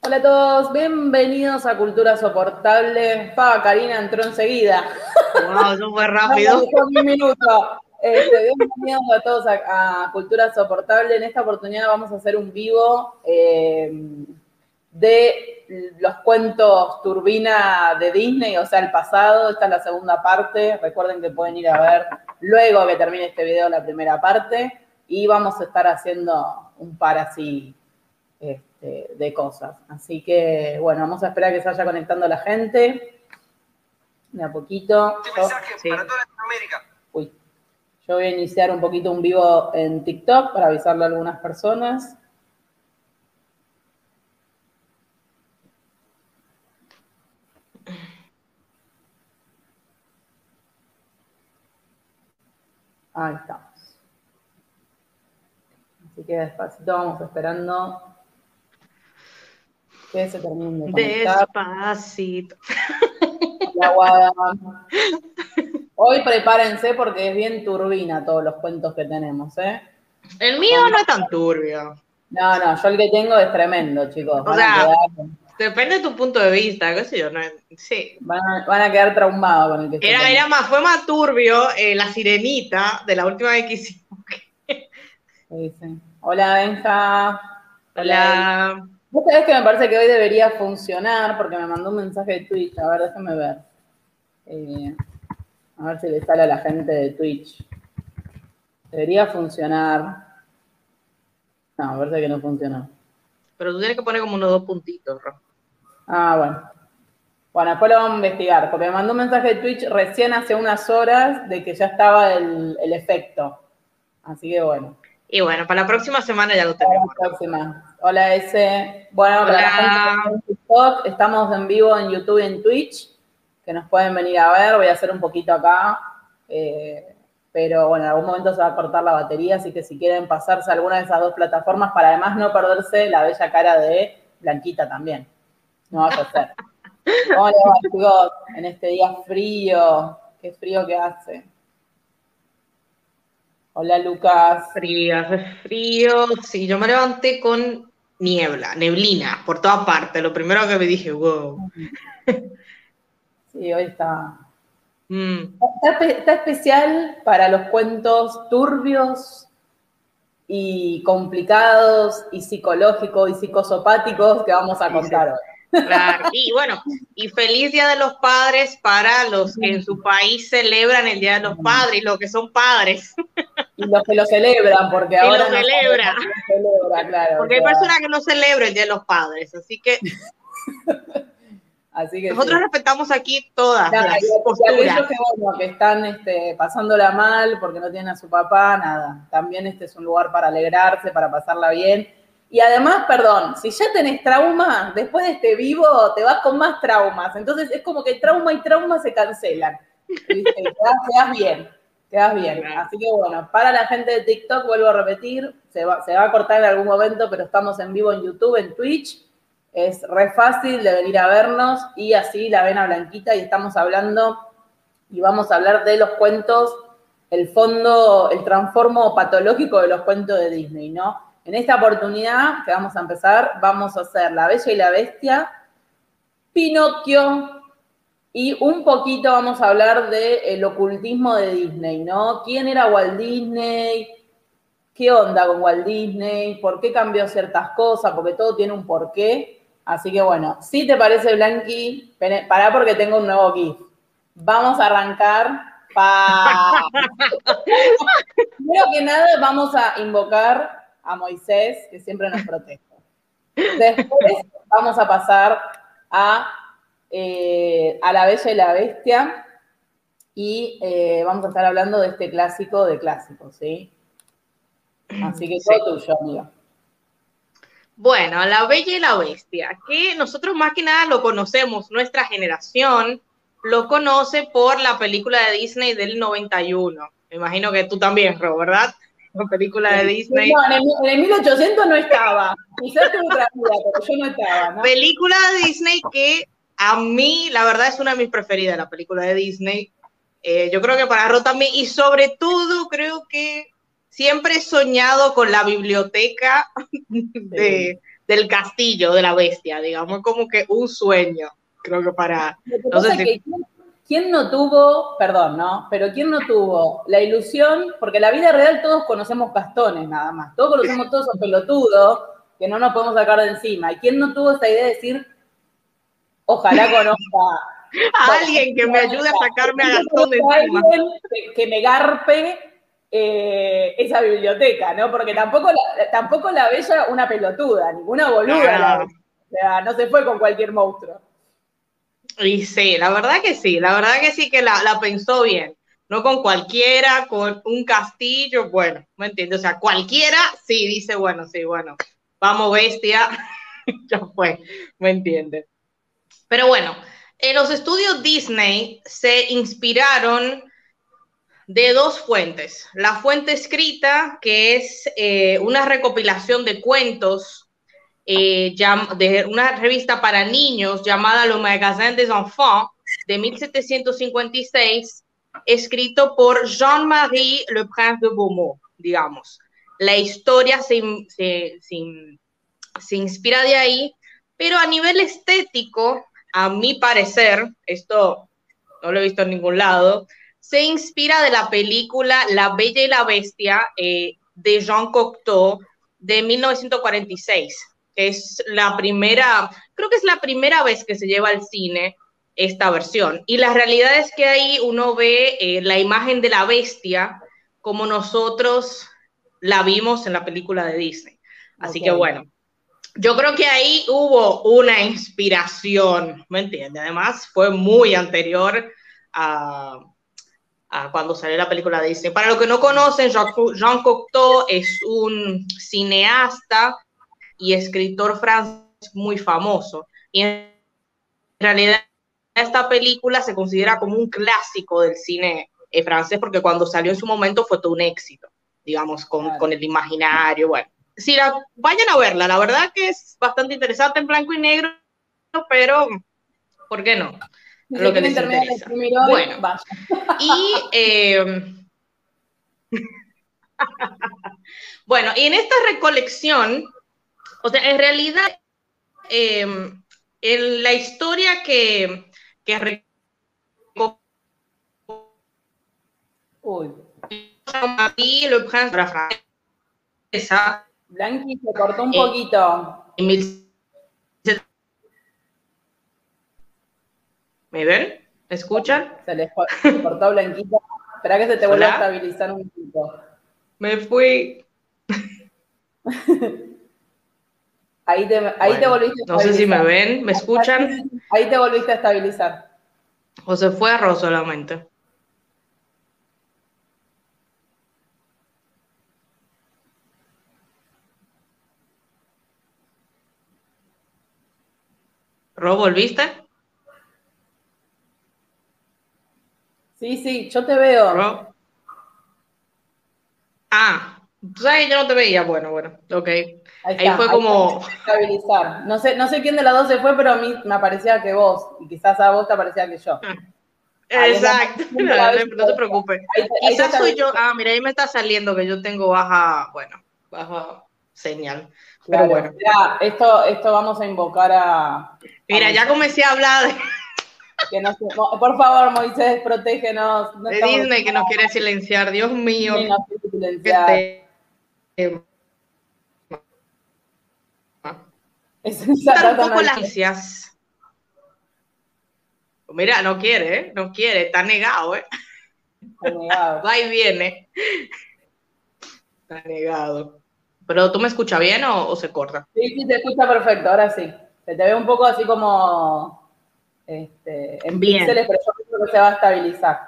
Hola a todos, bienvenidos a Cultura Soportable. Pa, Karina entró enseguida. Wow, fue rápido. un minuto. Este, bienvenidos a todos a, Cultura Soportable. En esta oportunidad vamos a hacer un vivo eh, de los cuentos Turbina de Disney, o sea, el pasado. Esta es la segunda parte. Recuerden que pueden ir a ver luego que termine este video la primera parte. Y vamos a estar haciendo un par así este, de cosas. Así que, bueno, vamos a esperar que se vaya conectando la gente. De a poquito. Este yo, para toda Latinoamérica. Uy. Yo voy a iniciar un poquito un vivo en TikTok para avisarle a algunas personas. Ahí estamos. Que despacito vamos esperando que se termine Despacito. Hoy prepárense porque es bien turbina todos los cuentos que tenemos, ¿eh? El mío no es tan turbio. No, no, yo el que tengo es tremendo, chicos. O sea, depende de tu punto de vista, qué sé yo, no, sí. Van a, quedar traumados con el que era, era más, fue más turbio eh, la sirenita de la última vez que hicimos. Sí, sí. Hola, Benja. Hola. Vos sabés que me parece que hoy debería funcionar porque me mandó un mensaje de Twitch. A ver, déjame ver. Eh, a ver si le sale a la gente de Twitch. Debería funcionar. No, parece que no funcionó. Pero tú tienes que poner como unos dos puntitos, Ro. Ah, bueno. Bueno, después lo vamos a investigar, porque me mandó un mensaje de Twitch recién hace unas horas de que ya estaba el, el efecto. Así que bueno. Y bueno, para la próxima semana ya lo tenemos. Para la próxima. Hola, ese. Bueno, para la gente en TikTok, estamos en vivo en YouTube y en Twitch, que nos pueden venir a ver. Voy a hacer un poquito acá. Eh, pero bueno, en algún momento se va a cortar la batería, así que si quieren pasarse a alguna de esas dos plataformas, para además no perderse la bella cara de Blanquita también. No va a ser. ¿Cómo les va, chicos? En este día frío. Qué frío que hace. Hola Lucas. Frío, frío. Sí, yo me levanté con niebla, neblina, por toda parte. Lo primero que me dije, wow. Sí, hoy está. Mm. Está, especial para los cuentos turbios y complicados y psicológicos y psicosopáticos que vamos a contar hoy. Claro, y bueno, y feliz Día de los Padres para los que en su país celebran el Día de los Padres, los que son padres. Y los que lo celebran, porque ahora. Lo celebra. Porque hay personas que no celebran el Día de los Padres, así que. así que Nosotros respetamos aquí todas las posturas. que, que están este, pasándola mal porque no tienen a su papá, nada. También este es un lugar para alegrarse, para pasarla bien y además, perdón, si ya tenés trauma, después de este vivo te vas con más traumas. Entonces es como que trauma y trauma se cancelan. ¿viste? Quedas, bien, quedas bien. Así que bueno, para la gente de TikTok, vuelvo a repetir, se va, se va a cortar en algún momento, pero estamos en vivo en YouTube, en Twitch. Es re fácil de venir a vernos y así la ven a Blanquita y estamos hablando y vamos a hablar de los cuentos, el fondo, el transformo patológico de los cuentos de Disney, ¿no? En esta oportunidad que vamos a empezar, vamos a hacer La Bella y la Bestia, Pinocchio y un poquito vamos a hablar del ocultismo de Disney, ¿no? ¿Quién era Walt Disney? ¿Qué onda con Walt Disney? ¿Por qué cambió ciertas cosas? Porque todo tiene un porqué. Así que bueno, si te parece, Blanqui, pará porque tengo un nuevo GIF. Vamos a arrancar. Pa... Primero que nada, vamos a invocar a Moisés, que siempre nos protege. Después vamos a pasar a, eh, a La Bella y la Bestia y eh, vamos a estar hablando de este clásico de clásicos, ¿sí? Así que todo tuyo, amiga. Bueno, La Bella y la Bestia, que nosotros más que nada lo conocemos, nuestra generación lo conoce por la película de Disney del 91. Me imagino que tú también, Ro, ¿verdad? película de Disney. No, en el, 1800 no estaba. Quizás tuve otra vida, pero yo no estaba. Película de Disney que a mí, la verdad, es una de mis preferidas, la película de Disney. Eh, yo creo que para Ro también, y sobre todo creo que siempre he soñado con la biblioteca del castillo de la bestia, digamos, como que un sueño, creo que para... No sé ¿Quién no tuvo, perdón, ¿no? Pero ¿quién no tuvo la ilusión? Porque en la vida real todos conocemos castones nada más, todos conocemos todos esos pelotudos que no nos podemos sacar de encima. ¿Y quién no tuvo esa idea de decir, ojalá conozca a alguien que me ayude a sacarme a Gastón de encima? Que, me garpe eh, esa biblioteca, ¿no? Porque tampoco la, tampoco la una pelotuda, ninguna boluda. o sea, no se fue con cualquier monstruo. Y sí, la verdad que sí, la verdad que sí que la, pensó bien. No con cualquiera, con un castillo, bueno, ¿me entiendes? O sea, cualquiera sí dice, bueno, sí, bueno, vamos bestia, ya fue, ¿me entiendes? Pero bueno, en los estudios Disney se inspiraron de dos fuentes. La fuente escrita, que es eh, una recopilación de cuentos eh, de una revista para niños llamada Le Magasin des Enfants de 1756, escrito por Jean-Marie Le Prince de Beaumont, digamos. La historia se, se, se, inspira de ahí, pero a nivel estético, a mi parecer, esto no lo he visto en ningún lado, se inspira de la película La Bella y la Bestia eh, de Jean Cocteau de 1946 es la primera, creo que es la primera vez que se lleva al cine esta versión. Y la realidad es que ahí uno ve eh, la imagen de la bestia como nosotros la vimos en la película de Disney. Así que bueno, yo creo que ahí hubo una inspiración, ¿me entiendes? Además, fue muy anterior a, a, cuando salió la película de Disney. Para los que no conocen, Jean Cocteau es un cineasta y escritor francés muy famoso. Y en realidad esta película se considera como un clásico del cine eh, francés porque cuando salió en su momento fue todo un éxito, digamos, con, con el imaginario, bueno. Si la, vayan a verla, la verdad que es bastante interesante en blanco y negro, pero ¿por qué no? Lo que les interesa. Bueno, y eh, bueno, y en esta recolección o sea, en realidad, em, en la historia que, que Uy. Blanqui se cortó un eh, poquito. ¿Me ven? ¿Me escuchan? Se les cortó Blanquita. Espera que se te vuelva a estabilizar un poquito. Me fui. Ahí te, ahí te volviste a estabilizar. No sé si me ven, ¿me escuchan? Ahí te volviste a estabilizar. ¿O se fue arroz solamente? ¿Ro, volviste? Sí, sí, yo te veo. ¿Ro? Ah, que yo no te veía. Bueno, bueno, ok. Ahí, fue como... Estabilizar. No sé, no sé quién de las dos se fue, pero a mí me parecía que vos, y quizás a vos te parecía que yo. Exacto, no, te preocupes. Quizás soy yo, ah, mira, ahí me está saliendo que yo tengo baja, bueno, baja señal. Pero bueno. esto, esto vamos a invocar a... Mira, ya comencé a hablar de... Que no, por favor, Moisés, protégenos. de Disney que nos quiere silenciar, Dios mío. Es un poco las ansias. Mira, no quiere, ¿eh? No quiere, está negado, ¿eh? Está negado. Va y viene. Está negado. Pero tú me escuchas bien o, se corta? Sí, sí, te escucha perfecto, ahora sí. Se te ve un poco así como este, en bien. píxeles, pero yo creo que se va a estabilizar.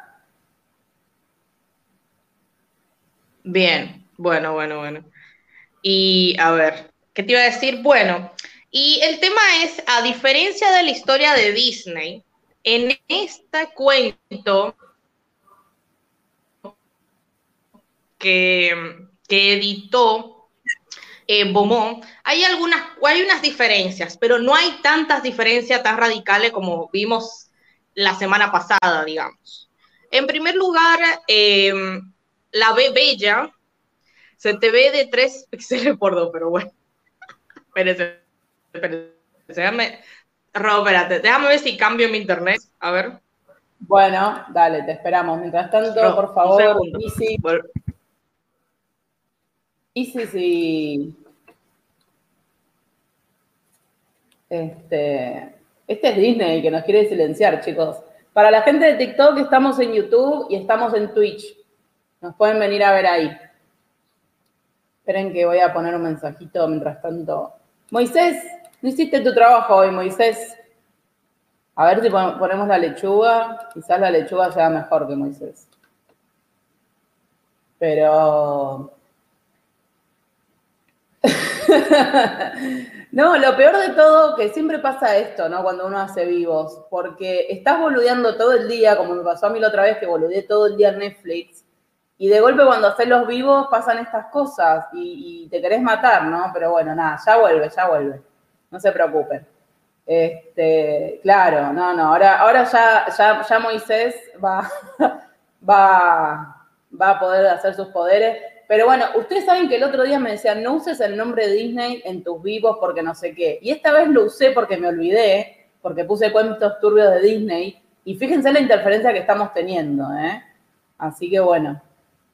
Bien, bueno, bueno, bueno. Y a ver, ¿qué te iba a decir? Bueno, y el tema es, a diferencia de la historia de Disney, en este cuento que, que editó eh, Beaumont, hay algunas, hay unas diferencias, pero no hay tantas diferencias tan radicales como vimos la semana pasada, digamos. En primer lugar, eh, la Bella Se te ve de 3 píxeles por 2, pero bueno. Espérese, espérese. Déjame, Rob, espérate, déjame ver si cambio mi internet. A ver. Bueno, dale, te esperamos. Mientras tanto, por favor, Easy. Easy, sí. Este, este es Disney que nos quiere silenciar, chicos. Para la gente de TikTok, estamos en YouTube y estamos en Twitch. Nos pueden venir a ver ahí. Esperen que voy a poner un mensajito mientras tanto. Moisés, no hiciste tu trabajo hoy, Moisés. A ver si ponemos la lechuga. Quizás la lechuga sea mejor que Moisés. Pero... no, lo peor de todo, que siempre pasa esto, ¿no? Cuando uno hace vivos, porque estás boludeando todo el día, como me pasó a mí la otra vez que boludeé todo el día en Netflix, y de golpe cuando haces los vivos pasan estas cosas y, te querés matar, ¿no? Pero bueno, nada, ya vuelve, ya vuelve. No se preocupen. Este, claro, no, no, ahora, ahora ya, ya, Moisés va, va, va a poder hacer sus poderes. Pero bueno, ustedes saben que el otro día me decían, no uses el nombre de Disney en tus vivos porque no sé qué. Y esta vez lo usé porque me olvidé, porque puse cuentos turbios de Disney. Y fíjense la interferencia que estamos teniendo, ¿eh? Así que bueno,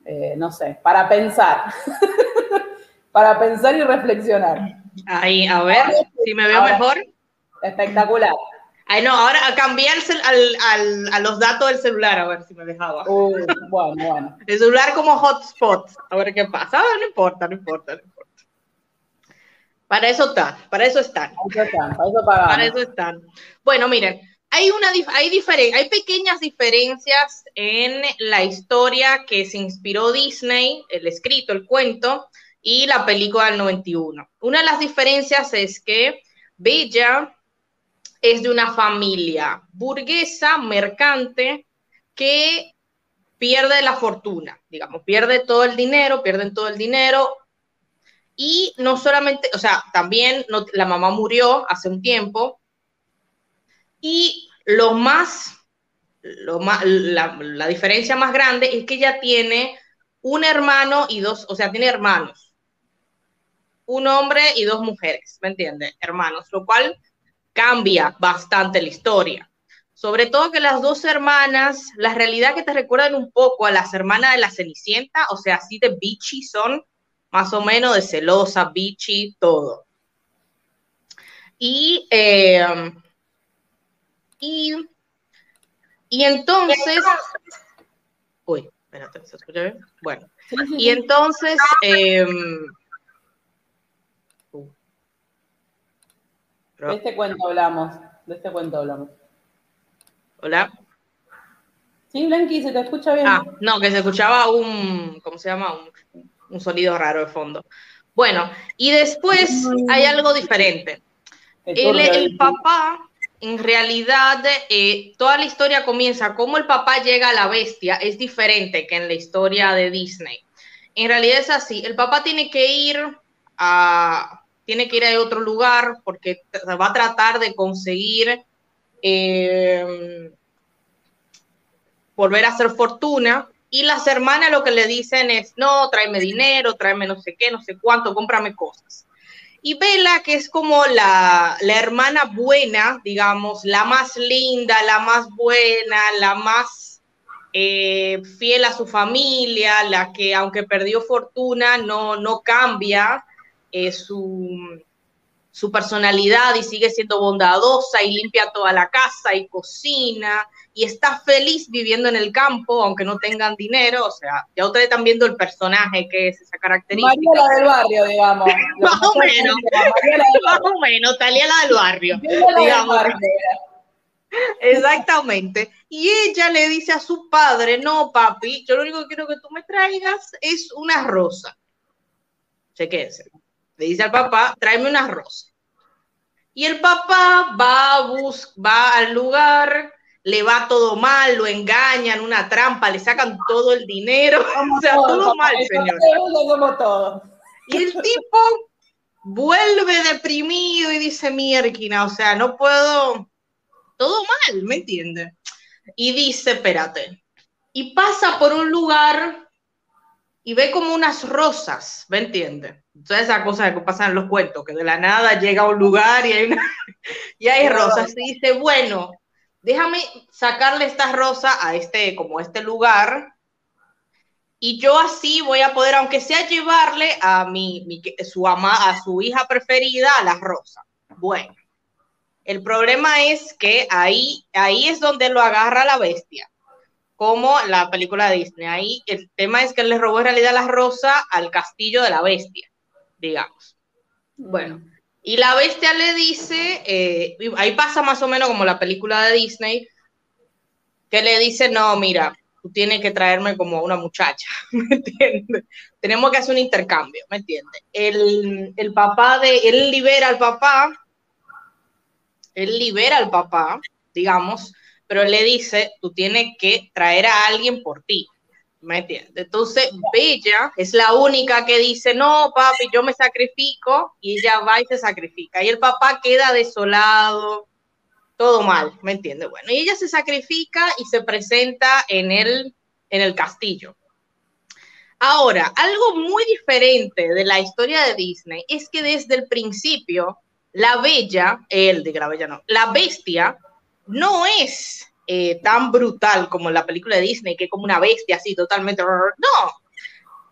eh, no sé, para pensar. para pensar y reflexionar. Ahí, a ver, si me veo mejor. Espectacular. Ay, no, ahora a cambiar al, a los datos del celular, a ver si me dejaba. bueno, bueno. El celular como hotspot, a ver qué pasa. Ah, no importa, no importa, no importa. Para eso está, para eso están. Para eso están, para eso, para eso están. Bueno, miren, hay, una, hay, hay pequeñas diferencias en la historia que se inspiró Disney, el escrito, el cuento, y la película del 91. Una de las diferencias es que Bella es de una familia burguesa, mercante, que pierde la fortuna, digamos, pierde todo el dinero, pierden todo el dinero. Y no solamente, o sea, también la mamá murió hace un tiempo. Y lo más, lo más la, la diferencia más grande es que ella tiene un hermano y dos, o sea, tiene hermanos. Un hombre y dos mujeres, ¿me entiendes? Hermanos, lo cual cambia bastante la historia. Sobre todo que las dos hermanas, la realidad que te recuerdan un poco a las hermanas de la Cenicienta, o sea, así de bichi son, más o menos de celosa, bichi, todo. Y, eh, y, y entonces, uy, espérate, ¿se escucha bien? Bueno, y entonces, eh, De este cuento hablamos. De este cuento hablamos. Hola. Sí, Blanqui, se te escucha bien. Ah, no, que se escuchaba un, ¿cómo se llama? Un, sonido raro de fondo. Bueno, y después hay algo diferente. El, papá, en realidad, eh, toda la historia comienza como el papá llega a la bestia, es diferente que en la historia de Disney. En realidad es así, el papá tiene que ir a, tiene que ir a otro lugar porque va a tratar de conseguir eh, volver a hacer fortuna. Y las hermanas lo que le dicen es, no, tráeme dinero, tráeme no sé qué, no sé cuánto, cómprame cosas. Y Bella, que es como la, hermana buena, digamos, la más linda, la más buena, la más eh, fiel a su familia, la que aunque perdió fortuna no, no cambia, eh, su, su personalidad y sigue siendo bondadosa y limpia toda la casa y cocina y está feliz viviendo en el campo, aunque no tengan dinero. O sea, ya ustedes están viendo el personaje que es esa característica. María la del barrio, digamos. más o menos, más o menos, Talia la del barrio. digamos. Exactamente. Y ella le dice a su padre, no, papi, yo lo único que quiero que tú me traigas es una rosa. Chequense le dice al papá, tráeme una rosa. Y el papá va, a va al lugar, le va todo mal, lo engañan, una trampa, le sacan todo el dinero, o sea, todo, mal, señor. Y el tipo vuelve deprimido y dice, mierquina, o sea, no puedo, todo mal, ¿me entiende? Y dice, espérate, y pasa por un lugar y ve como unas rosas, ¿me entiendes? Entonces esa cosa que pasa en los cuentos, que de la nada llega un lugar y hay, y hay rosas, y dice, bueno, déjame sacarle esta rosa a este, como este lugar, y yo así voy a poder, aunque sea llevarle a mi, su ama, a su hija preferida a la rosa. Bueno, el problema es que ahí, ahí es donde lo agarra la bestia, como la película de Disney. Ahí el tema es que él le robó en realidad la rosa al castillo de la bestia, digamos. Bueno, y la bestia le dice, eh, ahí pasa más o menos como la película de Disney, que le dice, no, mira, tú tienes que traerme como una muchacha, ¿me entiendes? Tenemos que hacer un intercambio, ¿me entiendes? El, el papá de, él libera al papá él libera al papá, digamos, pero le dice, tú tienes que traer a alguien por ti. ¿Me entiendes? Entonces, Bella es la única que dice, no, papi, yo me sacrifico, y ella va y se sacrifica. Y el papá queda desolado, todo mal, ¿me entiendes? Bueno, y ella se sacrifica y se presenta en el, en el castillo. Ahora, algo muy diferente de la historia de Disney es que desde el principio la bella, el de la bella no, la bestia no es eh, tan brutal como en la película de Disney, que es como una bestia así totalmente... No,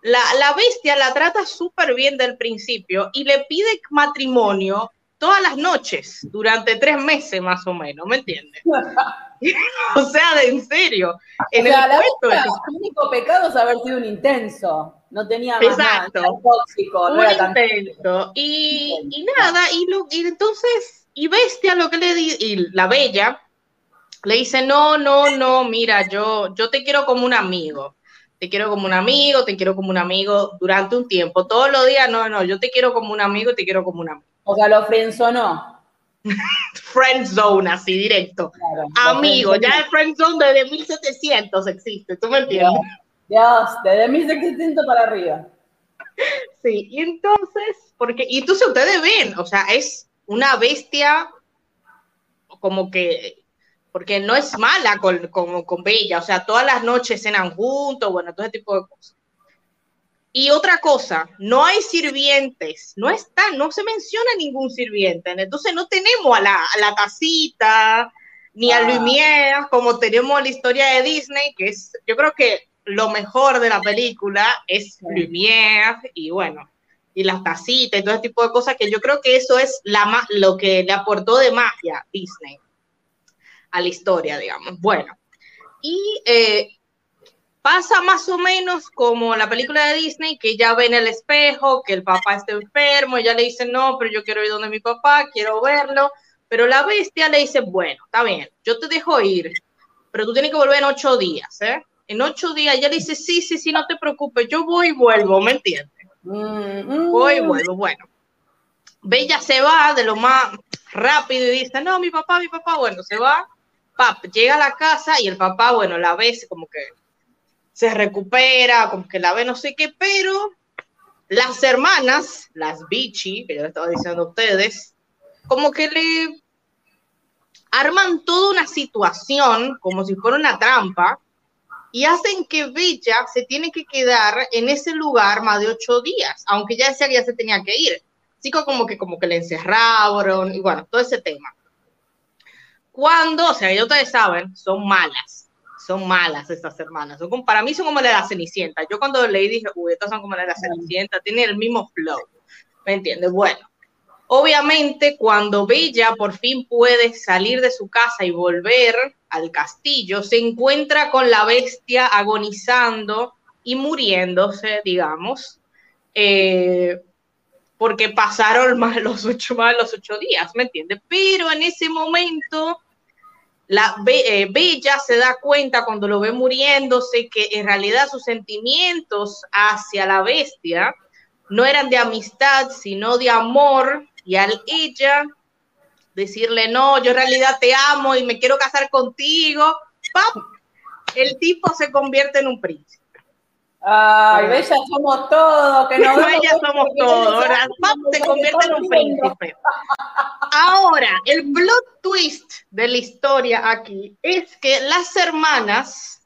la, la bestia la trata súper bien del principio y le pide matrimonio todas las noches durante tres meses más o menos, ¿me entiendes? o sea, de en serio. En el único pecado es haber sido un intenso. No tenía más Exacto. tóxico. No un intenso. Y, y, nada, y, lo, y entonces, y bestia lo que le di, y la bella le dice, no, no, no, mira, yo, yo te quiero como un amigo. Te quiero como un amigo, te quiero como un amigo durante un tiempo. Todos los días, no, no, yo te quiero como un amigo, te quiero como un amigo. O sea, lo frenzonó. friend zone, así directo. Amigo, ya el friend zone desde 1700 existe, ¿tú me entiendes? Dios, desde 1700 para arriba. Sí, y entonces, porque, y entonces ustedes ven, o sea, es una bestia como que, porque no es mala con, con, con Bella, o sea, todas las noches cenan juntos, bueno, todo ese tipo de cosas. Y otra cosa, no hay sirvientes, no está, no se menciona ningún sirviente. Entonces no tenemos a la, a la tacita, ni a ah. Lumière, como tenemos la historia de Disney, que es, yo creo que lo mejor de la película es Lumière y bueno, y las tacitas y todo ese tipo de cosas, que yo creo que eso es la, lo que le aportó de magia Disney a la historia, digamos. Bueno, y eh, Pasa más o menos como la película de Disney, que ella ve en el espejo que el papá está enfermo, ella le dice, no, pero yo quiero ir donde mi papá, quiero verlo, pero la bestia le dice, bueno, está bien, yo te dejo ir, pero tú tienes que volver en ocho días, ¿eh? En ocho días ella le dice, sí, sí, sí, no te preocupes, yo voy y vuelvo, ¿me entiendes? Mm, voy y mm. vuelvo, bueno. Bella se va de lo más rápido y dice, no, mi papá, mi papá, bueno, se va, pap, llega a la casa y el papá, bueno, la ve como que se recupera, como que la ve no sé qué, pero las hermanas, las bichi, que yo estaba diciendo a ustedes, como que le arman toda una situación como si fuera una trampa y hacen que Bella se tiene que quedar en ese lugar más de ocho días, aunque ya que ya se tenía que ir. Así como que, como que le encerraron y bueno, todo ese tema. Cuando, o sea, ya ustedes saben, son malas son malas estas hermanas. Son para mí son como la de la Cenicienta. Yo cuando leí dije, uy, estas son como la de la Cenicienta, tienen el mismo flow. ¿Me entiendes? Bueno, obviamente cuando Bella por fin puede salir de su casa y volver al castillo, se encuentra con la bestia agonizando y muriéndose, digamos, eh, porque pasaron más los ocho, más los ocho días, ¿me entiendes? Pero en ese momento la eh, Bella se da cuenta cuando lo ve muriéndose que en realidad sus sentimientos hacia la bestia no eran de amistad, sino de amor, y al ella decirle, no, yo en realidad te amo y me quiero casar contigo, el tipo se convierte en un príncipe. Ay, Bella somos todos, que no Bella somos todos, ahora se convierte en un príncipe. Ahora, el plot twist de la historia aquí es que las hermanas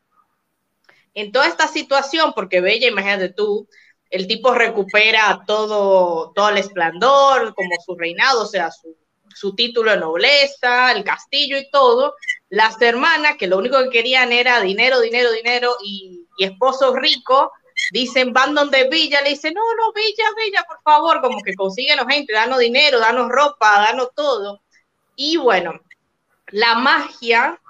en toda esta situación, porque Bella, imagínate tú, el tipo recupera todo, todo el esplendor, como su reinado, o sea, su, su título de nobleza, el castillo y todo. Las hermanas, que lo único que querían era dinero, dinero, dinero y, y esposo rico, dicen, van donde Villa, le dicen, no, no, Villa, Villa, por favor, como que consíguenos gente, danos dinero, danos ropa, danos todo. Y bueno, la magia,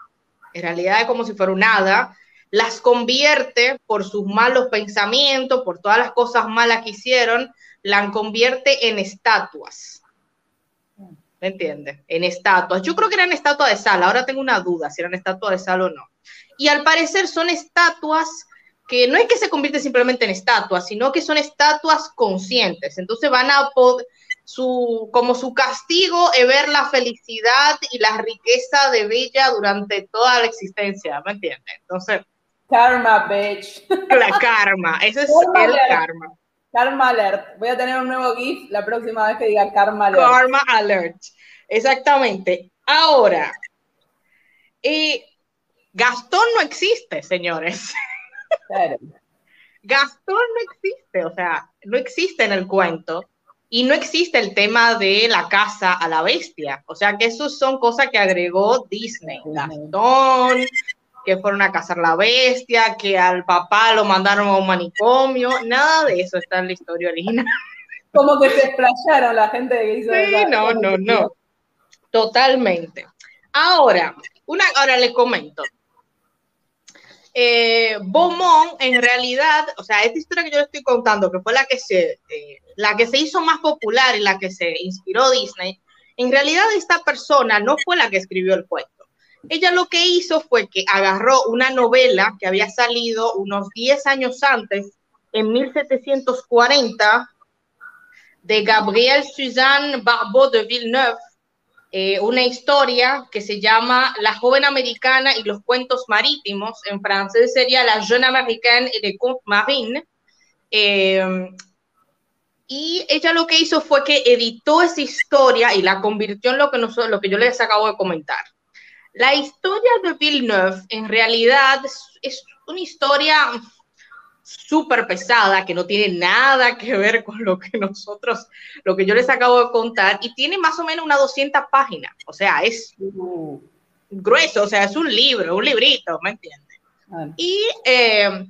en realidad es como si fuera un hada, las convierte por sus malos pensamientos, por todas las cosas malas que hicieron, la convierte en estatuas. ¿Me entiendes? En estatuas. Yo creo que eran estatuas de sal, ahora tengo una duda si eran estatuas de sal o no. Y al parecer son estatuas que no es que se convierte simplemente en estatuas, sino que son estatuas conscientes. Entonces van a poder, su, como su castigo es ver la felicidad y la riqueza de Bella durante toda la existencia, ¿me entiendes? Entonces... Karma, bitch. La karma, ese es el karma. Karma alert. Voy a tener un nuevo GIF la próxima vez que diga karma alert. Karma alert. Exactamente. Ahora, eh, Gastón no existe, señores. Gastón no existe, o sea, no existe en el cuento y no existe el tema de la casa a la bestia. O sea, que eso son cosas que agregó Disney. Gastón, que fueron a cazar la bestia, que al papá lo mandaron a un manicomio, nada de eso está en la historia original. Como que se explayaron la gente que hizo. Sí, no, no, no. Totalmente. Ahora, una, ahora le comento eh, Beaumont, en realidad, o sea, esta historia que yo le estoy contando, que fue la que se, eh, la que se hizo más popular y la que se inspiró Disney, en realidad esta persona no fue la que escribió el cuento. Ella lo que hizo fue que agarró una novela que había salido unos 10 años antes, en 1740, de Gabriel Suzanne Barbeau de Villeneuve, eh, una historia que se llama La joven americana y los cuentos marítimos, en francés sería La jeune américaine et les contes marines. Eh, y ella lo que hizo fue que editó esa historia y la convirtió en lo que, nosotros, lo que yo les acabo de comentar. La historia de Villeneuve en realidad es una historia súper pesada, que no tiene nada que ver con lo que nosotros, lo que yo les acabo de contar, y tiene más o menos unas 200 páginas, o sea, es grueso, o sea, es un libro, un librito, ¿me entiendes? Y eh,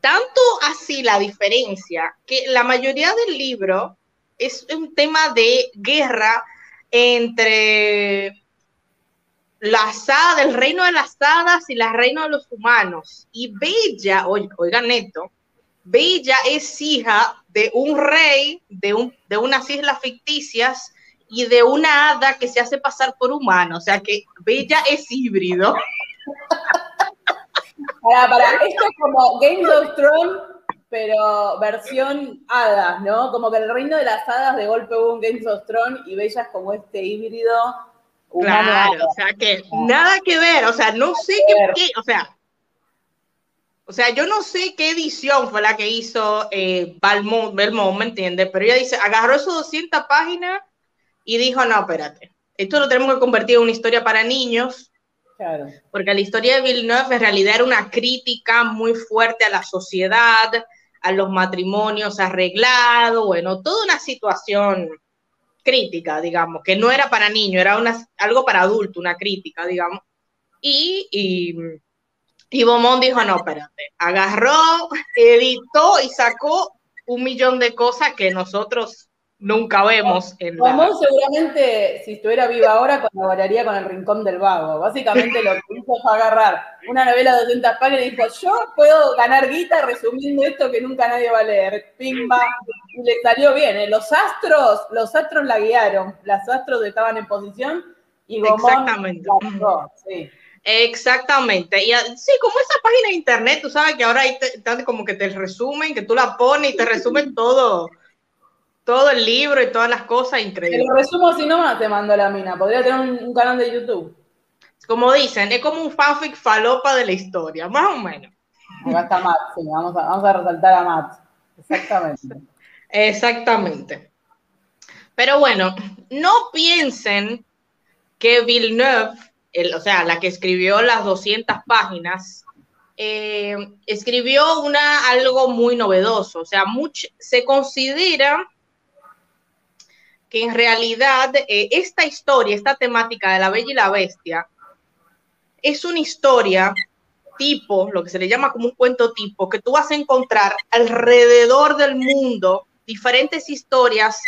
tanto así la diferencia, que la mayoría del libro es un tema de guerra entre la asada, del reino de las hadas y la reino de los humanos. Y Bella, oigan neto, Bella es hija de un rey de, un, de unas islas ficticias y de una hada que se hace pasar por humano. O sea que Bella es híbrido. Para, para, esto es como Games of Thrones, pero versión hadas, ¿no? Como que el reino de las hadas de golpe hubo un Games of Thrones y Bella es como este híbrido Claro, o sea que nada que ver, o sea, no sé qué, o sea, o sea, yo no sé qué edición fue la que hizo eh, Belmont, ¿me entiendes? Pero ella dice, agarró esos 200 páginas y dijo, no, espérate, esto lo tenemos que convertir en una historia para niños, claro. porque la historia de Villeneuve en realidad era una crítica muy fuerte a la sociedad, a los matrimonios arreglados, bueno, toda una situación crítica, digamos, que no era para niños, era una, algo para adulto, una crítica, digamos. Y, y, y Beaumont dijo, no, espérate, agarró, editó y sacó un millón de cosas que nosotros nunca vemos. En Beaumont seguramente, si estuviera viva ahora, colaboraría con el Rincón del Vago. Básicamente lo que hizo fue agarrar una novela de 200 páginas y dijo, yo puedo ganar guita resumiendo esto que nunca nadie va a leer. Pimba, y le salió bien. ¿eh? Los astros, los astros la guiaron, las astros estaban en posición y Gomón Exactamente. sí. Exactamente. Y sí, como esa página de internet, tú sabes que ahora hay como que te resumen, que tú la pones y te resumen todo, todo el libro y todas las cosas increíbles. Te lo resumo así nomás, te mando la mina. Podría tener un, canal de YouTube. Como dicen, es como un fanfic falopa de la historia, más o menos. Acá está Matt, sí, vamos a, vamos a resaltar a Matt. Exactamente. Exactamente. Pero bueno, no piensen que Villeneuve, el, o sea, la que escribió las 200 páginas, eh, escribió una, algo muy novedoso. O sea, se considera que en realidad eh, esta historia, esta temática de la Bella y la Bestia, es una historia tipo, lo que se le llama como un cuento tipo, que tú vas a encontrar alrededor del mundo diferentes historias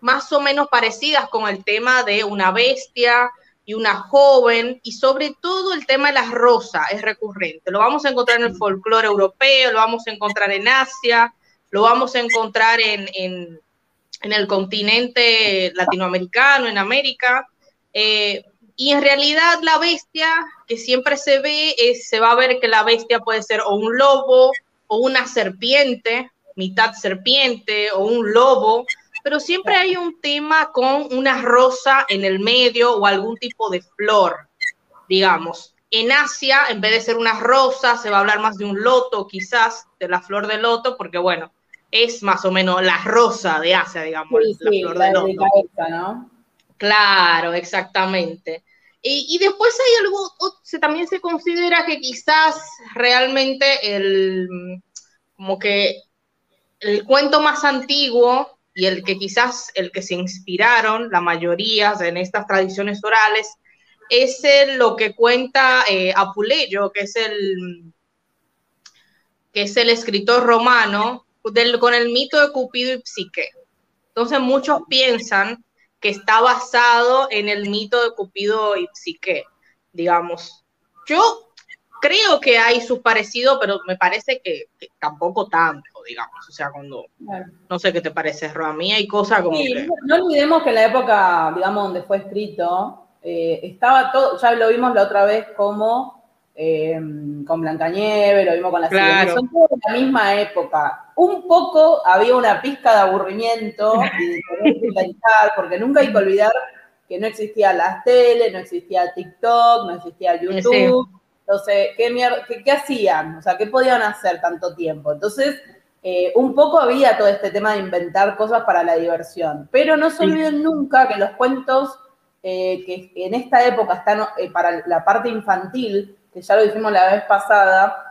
más o menos parecidas con el tema de una bestia y una joven, y sobre todo el tema de la rosa es recurrente. Lo vamos a encontrar en el folclore europeo, lo vamos a encontrar en Asia, lo vamos a encontrar en, en, el continente latinoamericano, en América. Eh, y en realidad la bestia que siempre se ve, es, se va a ver que la bestia puede ser o un lobo o una serpiente, mitad serpiente o un lobo, pero siempre hay un tema con una rosa en el medio o algún tipo de flor, digamos. En Asia, en vez de ser una rosa, se va a hablar más de un loto, quizás, de la flor de loto, porque bueno, es más o menos la rosa de Asia, digamos, la flor de loto. ¿no? Claro, exactamente. Y, después hay algo, se, también se considera que quizás realmente el, como que el cuento más antiguo y el que quizás el que se inspiraron la mayoría en estas tradiciones orales es lo que cuenta eh, Apuleyo, que es el que es el escritor romano con el mito de Cupido y Psique. Entonces muchos piensan que está basado en el mito de Cupido y Psique, digamos. Yo creo que hay sus parecidos, pero me parece que, tampoco tanto, digamos. O sea, cuando. No sé qué te parece, Ro. A mí hay cosas como. que... No olvidemos que en la época, digamos, donde fue escrito, eh, estaba todo. Ya lo vimos la otra vez como. Eh, con Blancanieves, lo vimos con la claro. son todos de la misma época. Un poco había una pizca de aburrimiento y de porque nunca hay que olvidar que no existía las tele, no existía TikTok, no existía YouTube. Entonces, ¿qué, qué, hacían? O sea, ¿qué podían hacer tanto tiempo? Entonces, eh, un poco había todo este tema de inventar cosas para la diversión. Pero no se olviden nunca que los cuentos eh, que en esta época están eh, para la parte infantil, que ya lo dijimos la vez pasada,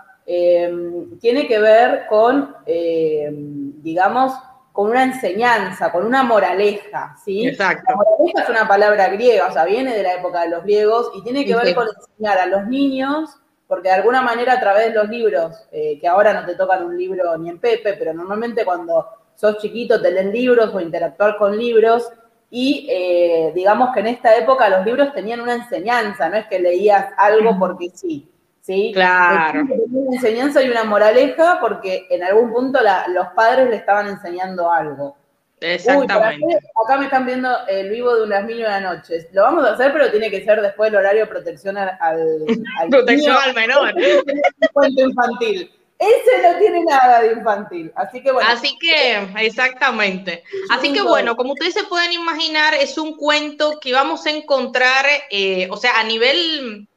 tiene que ver con, digamos, con una enseñanza, con una moraleja, ¿sí? Exacto. La moraleja es una palabra griega, o sea, viene de la época de los griegos y tiene que ver con enseñar a los niños, porque de alguna manera a través de los libros, eh, que ahora no te tocan un libro ni en Pepe, pero normalmente cuando sos chiquito te leen libros o interactuar con libros, y eh, digamos que en esta época los libros tenían una enseñanza, no es que leías algo porque sí. ¿sí? Claro. Una enseñanza y una moraleja porque en algún punto los padres le estaban enseñando algo. Exactamente. acá me están viendo el vivo de unas mil noches. Lo vamos a hacer, pero tiene que ser después del horario de protección al, al protección al menor. Cuento infantil. Ese no tiene nada de infantil. Así que bueno. Así que, exactamente. Así que bueno, como ustedes se pueden imaginar, es un cuento que vamos a encontrar, eh, o sea, a nivel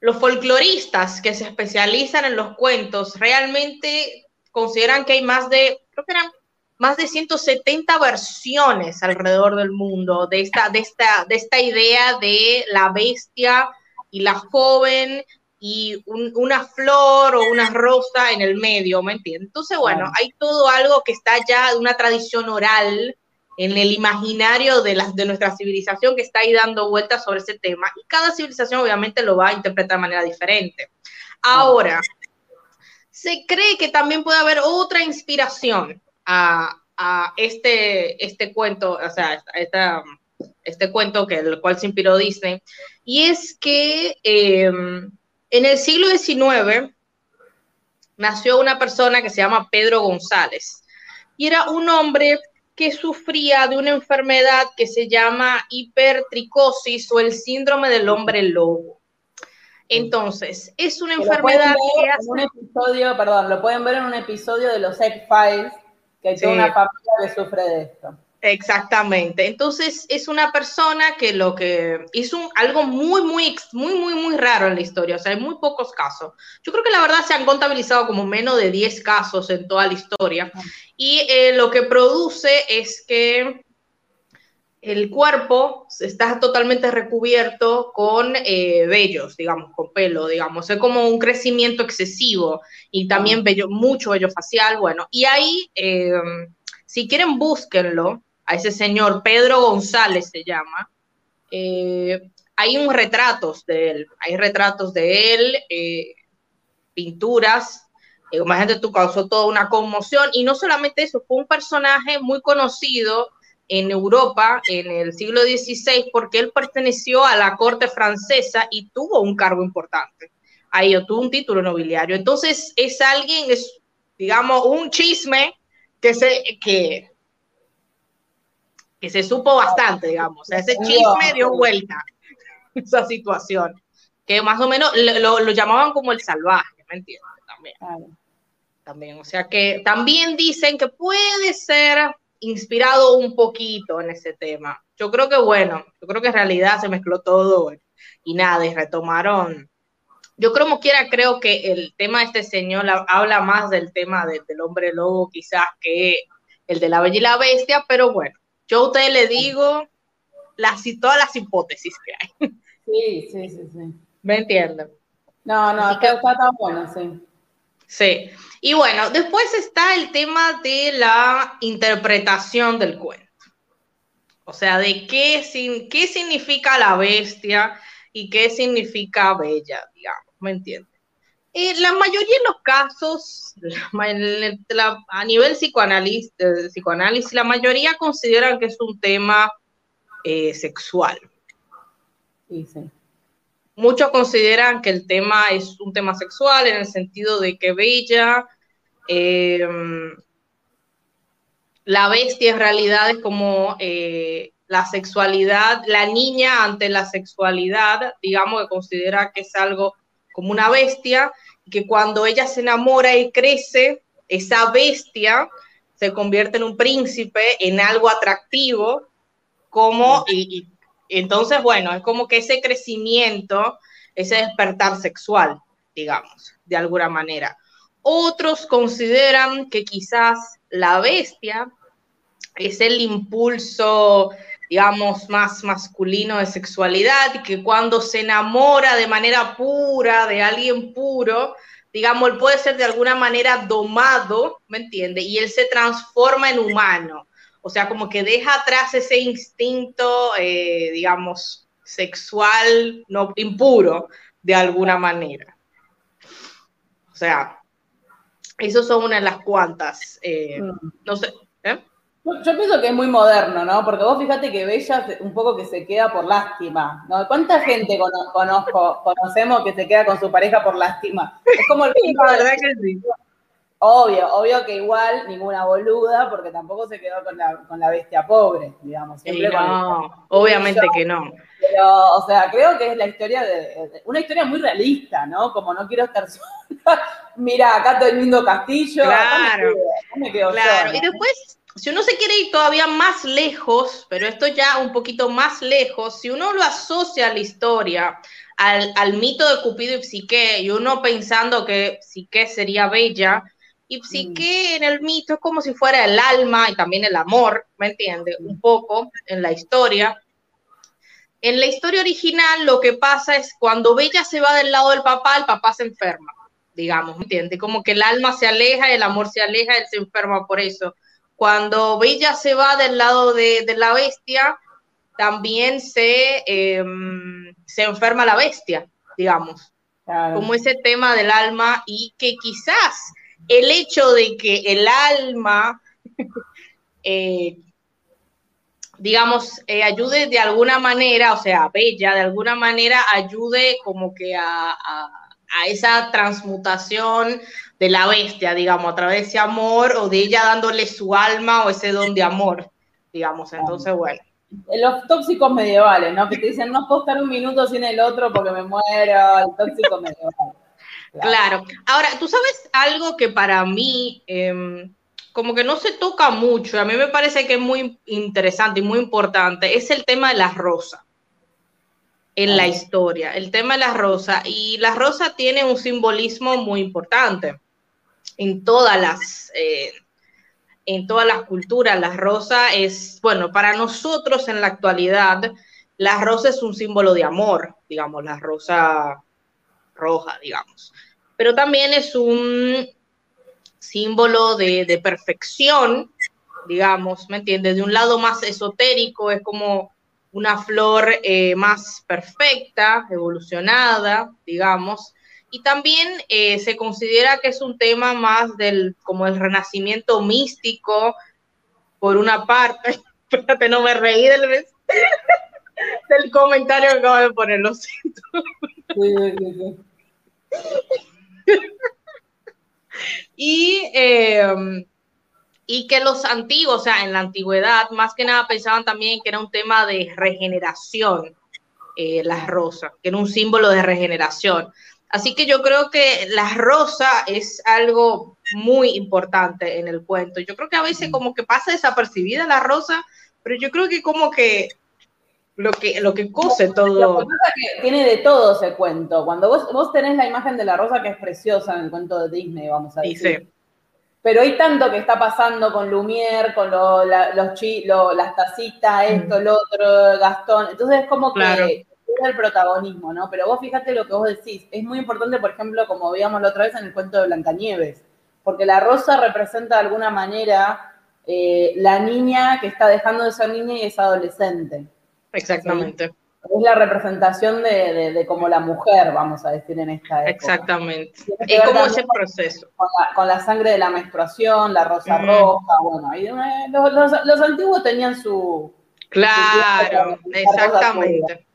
los folcloristas que se especializan en los cuentos realmente consideran que hay más de, creo que eran más de 170 versiones alrededor del mundo de esta, de esta, de esta idea de la bestia y la joven y una flor o una rosa en el medio, ¿me entiendes? Entonces, bueno, hay todo algo que está ya de una tradición oral en el imaginario de, de nuestra civilización que está ahí dando vueltas sobre ese tema. Y cada civilización obviamente lo va a interpretar de manera diferente. Ahora, se cree que también puede haber otra inspiración a, este, este cuento, o sea, este cuento que el cual se inspiró Disney, y es que em, en el siglo XIX nació una persona que se llama Pedro González, y era un hombre que sufría de una enfermedad que se llama hipertricosis o el síndrome del hombre lobo. Entonces, es una enfermedad que hace... un episodio, perdón, lo pueden ver en un episodio de los X-Files, que toda una familia que sufre de esto. Exactamente. Entonces es una persona que lo que hizo algo muy, muy, muy, muy, muy raro en la historia. O sea, hay muy pocos casos. Yo creo que la verdad se han contabilizado como menos de 10 casos en toda la historia. Y eh, lo que produce es que el cuerpo está totalmente recubierto con eh, vellos, digamos, con pelo, digamos, es como un crecimiento excesivo y también vello, mucho vello facial, bueno, y ahí, eh, si quieren, búsquenlo, a ese señor Pedro González se llama, eh, hay un retratos de él, hay retratos de él, pinturas, imagínate tú causó toda una conmoción. Y no solamente eso, fue un personaje muy conocido en Europa en el siglo XVI porque él perteneció a la corte francesa y tuvo un cargo importante. Ahí tuvo un título nobiliario. Entonces es alguien, es digamos, un chisme que se, que, que se supo bastante, digamos. ese chisme dio vuelta esa situación. Que más o menos lo, lo llamaban como el salvaje, ¿me entiendes? También. También. O sea que también dicen que puede ser inspirado un poquito en ese tema. Yo creo que bueno, yo creo que en realidad se mezcló todo y nada, y retomaron. Yo como quiera creo que el tema de este señor habla más del tema del hombre lobo quizás que el de la bella y la bestia, pero bueno, yo a usted le digo las, todas las hipótesis que hay. Sí, sí, sí, sí. ¿Me entienden? No, no, está, está tan bueno, sí. Sí. Y bueno, después está el tema de la interpretación del cuento. O sea, de qué, qué significa la bestia y qué significa bella, digamos, ¿me entiendes? la mayoría de los casos, a nivel psicoanálisis, psicoanálisis, la mayoría consideran que es un tema eh, sexual. Sí, sí. Muchos consideran que el tema es un tema sexual en el sentido de que Bella, em, la bestia en realidad es como eh, la sexualidad, la niña ante la sexualidad, digamos que considera que es algo como una bestia, que cuando ella se enamora y crece, esa bestia se convierte en un príncipe, en algo atractivo, como, y entonces, bueno, es como que ese crecimiento, ese despertar sexual, digamos, de alguna manera. Otros consideran que quizás la bestia es el impulso, digamos, más masculino de sexualidad y que cuando se enamora de manera pura de alguien puro, digamos, él puede ser de alguna manera domado, ¿me entiende? Y él se transforma en humano. O sea, como que deja atrás ese instinto, eh, digamos, sexual, no impuro, de alguna manera. O sea, esos son una de las cuantas. Eh, mm. No sé. ¿eh? Yo pienso que es muy moderno, ¿no? Porque vos fíjate que Bella un poco que se queda por lástima, ¿no? ¿Cuánta gente conozco, conocemos que se queda con su pareja por lástima? Es como el sí, la verdad que sí. Obvio, obvio que igual ninguna boluda, porque tampoco se quedó con la, con la bestia pobre, digamos. Siempre no, obviamente que no. Pero, o sea, creo que es la historia de, una historia muy realista, ¿no? Como no quiero estar sola. Mira, acá estoy viendo castillo. Claro. claro. Y después, si uno se quiere ir todavía más lejos, pero esto ya un poquito más lejos, si uno lo asocia a la historia, al, al mito de Cupido y Psique, y uno pensando que Psique sería bella, y sí que en el mito es como si fuera el alma y también el amor, ¿me entiendes? Un poco en la historia. En la historia original lo que pasa es cuando Bella se va del lado del papá, el papá se enferma, digamos, ¿me entiendes? Como que el alma se aleja, el amor se aleja, él se enferma por eso. Cuando Bella se va del lado de, la bestia, también se, em, se enferma la bestia, digamos. Como ese tema del alma y que quizás el hecho de que el alma, eh, digamos, eh, ayude de alguna manera, o sea, bella, de alguna manera ayude como que a, esa transmutación de la bestia, digamos, a través de ese amor o de ella dándole su alma o ese don de amor, digamos. Entonces, bueno. Los tóxicos medievales, ¿no? Que te dicen, no puedo estar un minuto sin el otro porque me muero, el tóxico medieval. Claro. Ahora, tú sabes algo que para mí em, como que no se toca mucho, a mí me parece que es muy interesante y muy importante, es el tema de la rosa en la historia, el tema de la rosa. Y la rosa tiene un simbolismo muy importante en todas las... Eh, en todas las culturas. La rosa es, bueno, para nosotros en la actualidad, la rosa es un símbolo de amor, digamos, la rosa roja, digamos. Pero también es un símbolo de, perfección, digamos, ¿me entiendes? De un lado más esotérico, es como una flor eh, más perfecta, evolucionada, digamos, y también eh, se considera que es un tema más del, como el renacimiento místico, por una parte. Espérate, no me reí del, del comentario que acabo de poner, lo siento. Y, em, y que los antiguos, o sea, en la antigüedad, más que nada pensaban también que era un tema de regeneración, eh, las rosas, que era un símbolo de regeneración. Así que yo creo que la rosa es algo muy importante en el cuento. Yo creo que a veces como que pasa desapercibida la rosa, pero yo creo que como que lo que, lo que cose todo. tiene de todo ese cuento. Cuando vos, vos tenés la imagen de la rosa que es preciosa en el cuento de Disney, vamos a decir. Pero hay tanto que está pasando con Lumière, con los las tacitas, esto, lo otro, Gastón. Entonces es como que el protagonismo, ¿no? Pero vos fíjate lo que vos decís. Es muy importante, por ejemplo, como veíamos la otra vez en el cuento de Blancanieves, porque la rosa representa de alguna manera eh, la niña que está dejando de ser niña y es adolescente. Exactamente. Es la representación de, como la mujer, vamos a decir, en esta época. Exactamente. Y cómo ese proceso. Con la, sangre de la menstruación, la rosa roja, bueno, eh, los, antiguos tenían su... Claro, exactamente.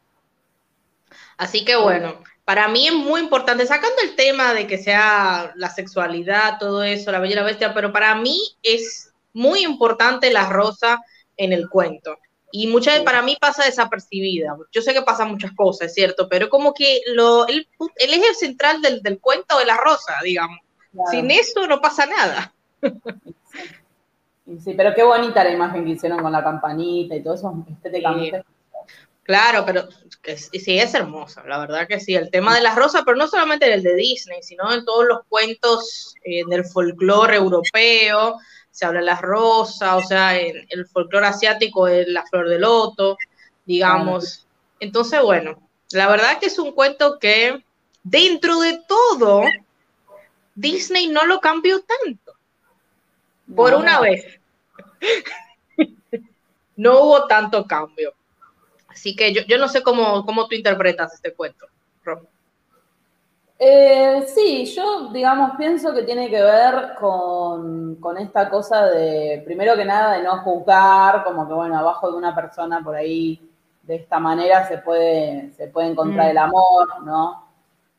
Así que bueno, para mí es muy importante, sacando el tema de que sea la sexualidad, todo eso, la bella y la bestia, pero para mí es muy importante la rosa en el cuento. Y muchas veces para mí pasa desapercibida. Yo sé que pasan muchas cosas, es cierto, pero como que lo, el, eje central del, cuento es la rosa, digamos. Sin eso no pasa nada. Sí, pero qué bonita la imagen que hicieron con la campanita y todo eso estéticamente. Claro, pero sí, es hermosa, la verdad que sí. El tema de las rosas, pero no solamente en el de Disney, sino en todos los cuentos eh, del folclore europeo, se habla de las rosas, o sea, en el folclore asiático es la flor de loto, digamos. Entonces, bueno, la verdad que es un cuento que dentro de todo, Disney no lo cambió tanto. Por una vez. no hubo tanto cambio. Así que yo, no sé cómo, cómo tú interpretas este cuento, eh, sí, yo, digamos, pienso que tiene que ver con, esta cosa de, primero que nada, de no juzgar, como que, bueno, abajo de una persona por ahí, de esta manera se puede, se puede encontrar mm. el amor, ¿no?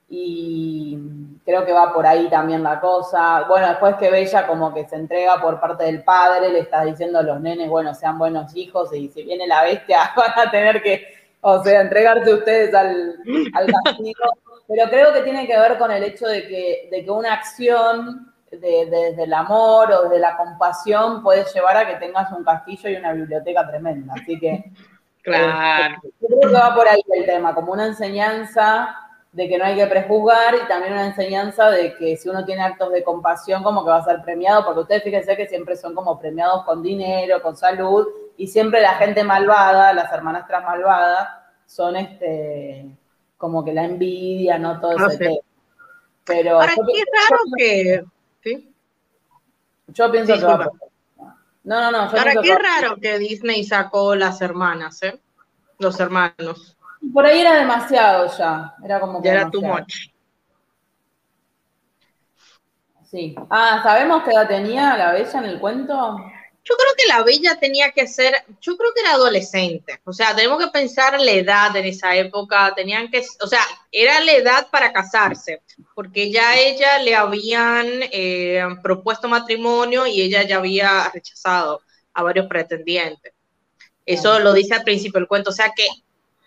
Y creo que va por ahí también la cosa. Bueno, después que Bella como que se entrega por parte del padre, le está diciendo a los nenes, bueno, sean buenos hijos y si viene la bestia van a tener que, o sea, entregarse ustedes al, al castigo. Pero creo que tiene que ver con el hecho de que, de que una acción desde el amor o desde la compasión puede llevar a que tengas un castillo y una biblioteca tremenda. Así que... Claro. Eh, creo que va por ahí el tema, como una enseñanza de que no hay que prejuzgar y también una enseñanza de que si uno tiene actos de compasión como que va a ser premiado, porque ustedes fíjense que siempre son como premiados con dinero, con salud, y siempre la gente malvada, las hermanastras malvadas, son este como que la envidia, ¿no? Todo ese tema. Pero Ahora, qué raro que... ¿Sí? Yo pienso que va No, no, no. Ahora, qué raro que Disney sacó las hermanas, ¿eh? Los hermanos. Por ahí era demasiado ya. Era como que. Ya era too much. Sí. Ah, ¿sabemos qué edad tenía la bella en el cuento? Yo creo que la bella tenía que ser, yo creo que era adolescente, o sea, tenemos que pensar la edad en esa época, tenían que, o sea, era la edad para casarse, porque ya ella le habían eh, propuesto matrimonio y ella ya había rechazado a varios pretendientes. Eso lo dice al principio del cuento, o sea que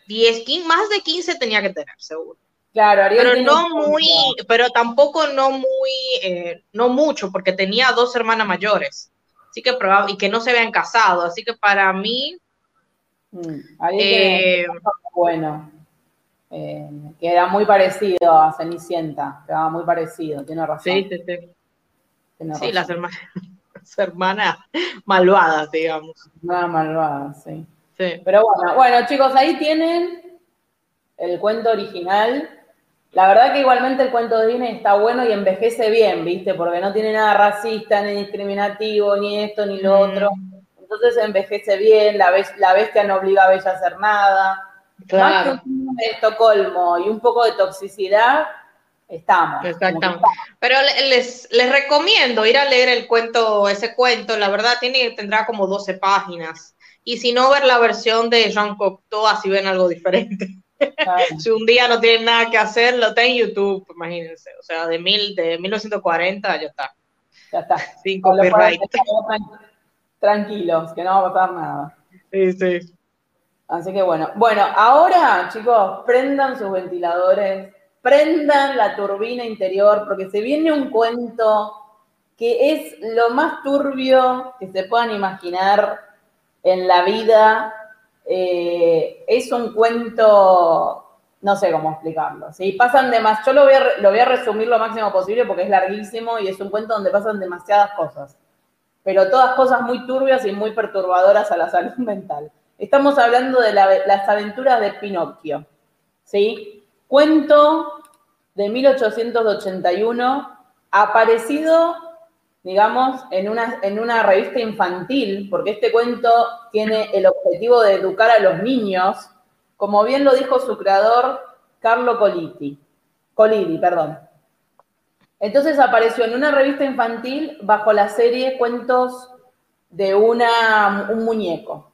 10, 15, más de 15 tenía que tener, seguro. Claro, pero no muy, pero tampoco no muy, eh, no mucho, porque tenía dos hermanas mayores que probable, y que no se habían casado, así que para mí... Mm, eh, bueno, eh, que era muy parecido a Cenicienta, quedaba muy parecido, tiene razón. Sí, sí, sí. sí, las hermanas. las hermanas malvadas, digamos. Nada malvadas, sí. sí. Pero bueno, bueno, chicos, ahí tienen el cuento original. La verdad que igualmente el cuento de Disney está bueno y envejece bien, ¿viste? Porque no tiene nada racista, ni discriminativo, ni esto, ni lo mm. otro. Entonces envejece bien, la, la bestia no obliga a Bella a hacer nada. Claro. Más que un de Estocolmo y un poco de toxicidad, estamos. Exactamente. Pero les, les recomiendo ir a leer el cuento, ese cuento, la verdad tiene, tendrá como 12 páginas. Y si no, ver la versión de Jean Cocteau, así ven algo diferente. Si un día no tienen nada que hacer, lo está en YouTube, imagínense. O sea, de, mil, de 1940 ya está. Ya está. Sin copyright. Tranquilos, que no va a pasar nada. Sí, sí. Así que bueno. Bueno, ahora, chicos, prendan sus ventiladores, prendan la turbina interior, porque se viene un cuento que es lo más turbio que se puedan imaginar en la vida. Eh, es un cuento, no sé cómo explicarlo. ¿sí? Pasan. Yo lo voy, a, lo voy a resumir lo máximo posible porque es larguísimo y es un cuento donde pasan demasiadas cosas. Pero todas cosas muy turbias y muy perturbadoras a la salud mental. Estamos hablando de las aventuras de Pinocchio. ¿sí? Cuento de 1881, aparecido, digamos, en una, en una revista infantil, porque este cuento tiene el objetivo de educar a los niños, como bien lo dijo su creador, Carlo Coliti. Colidi, perdón. Entonces apareció en una revista infantil bajo la serie Cuentos de una, un muñeco.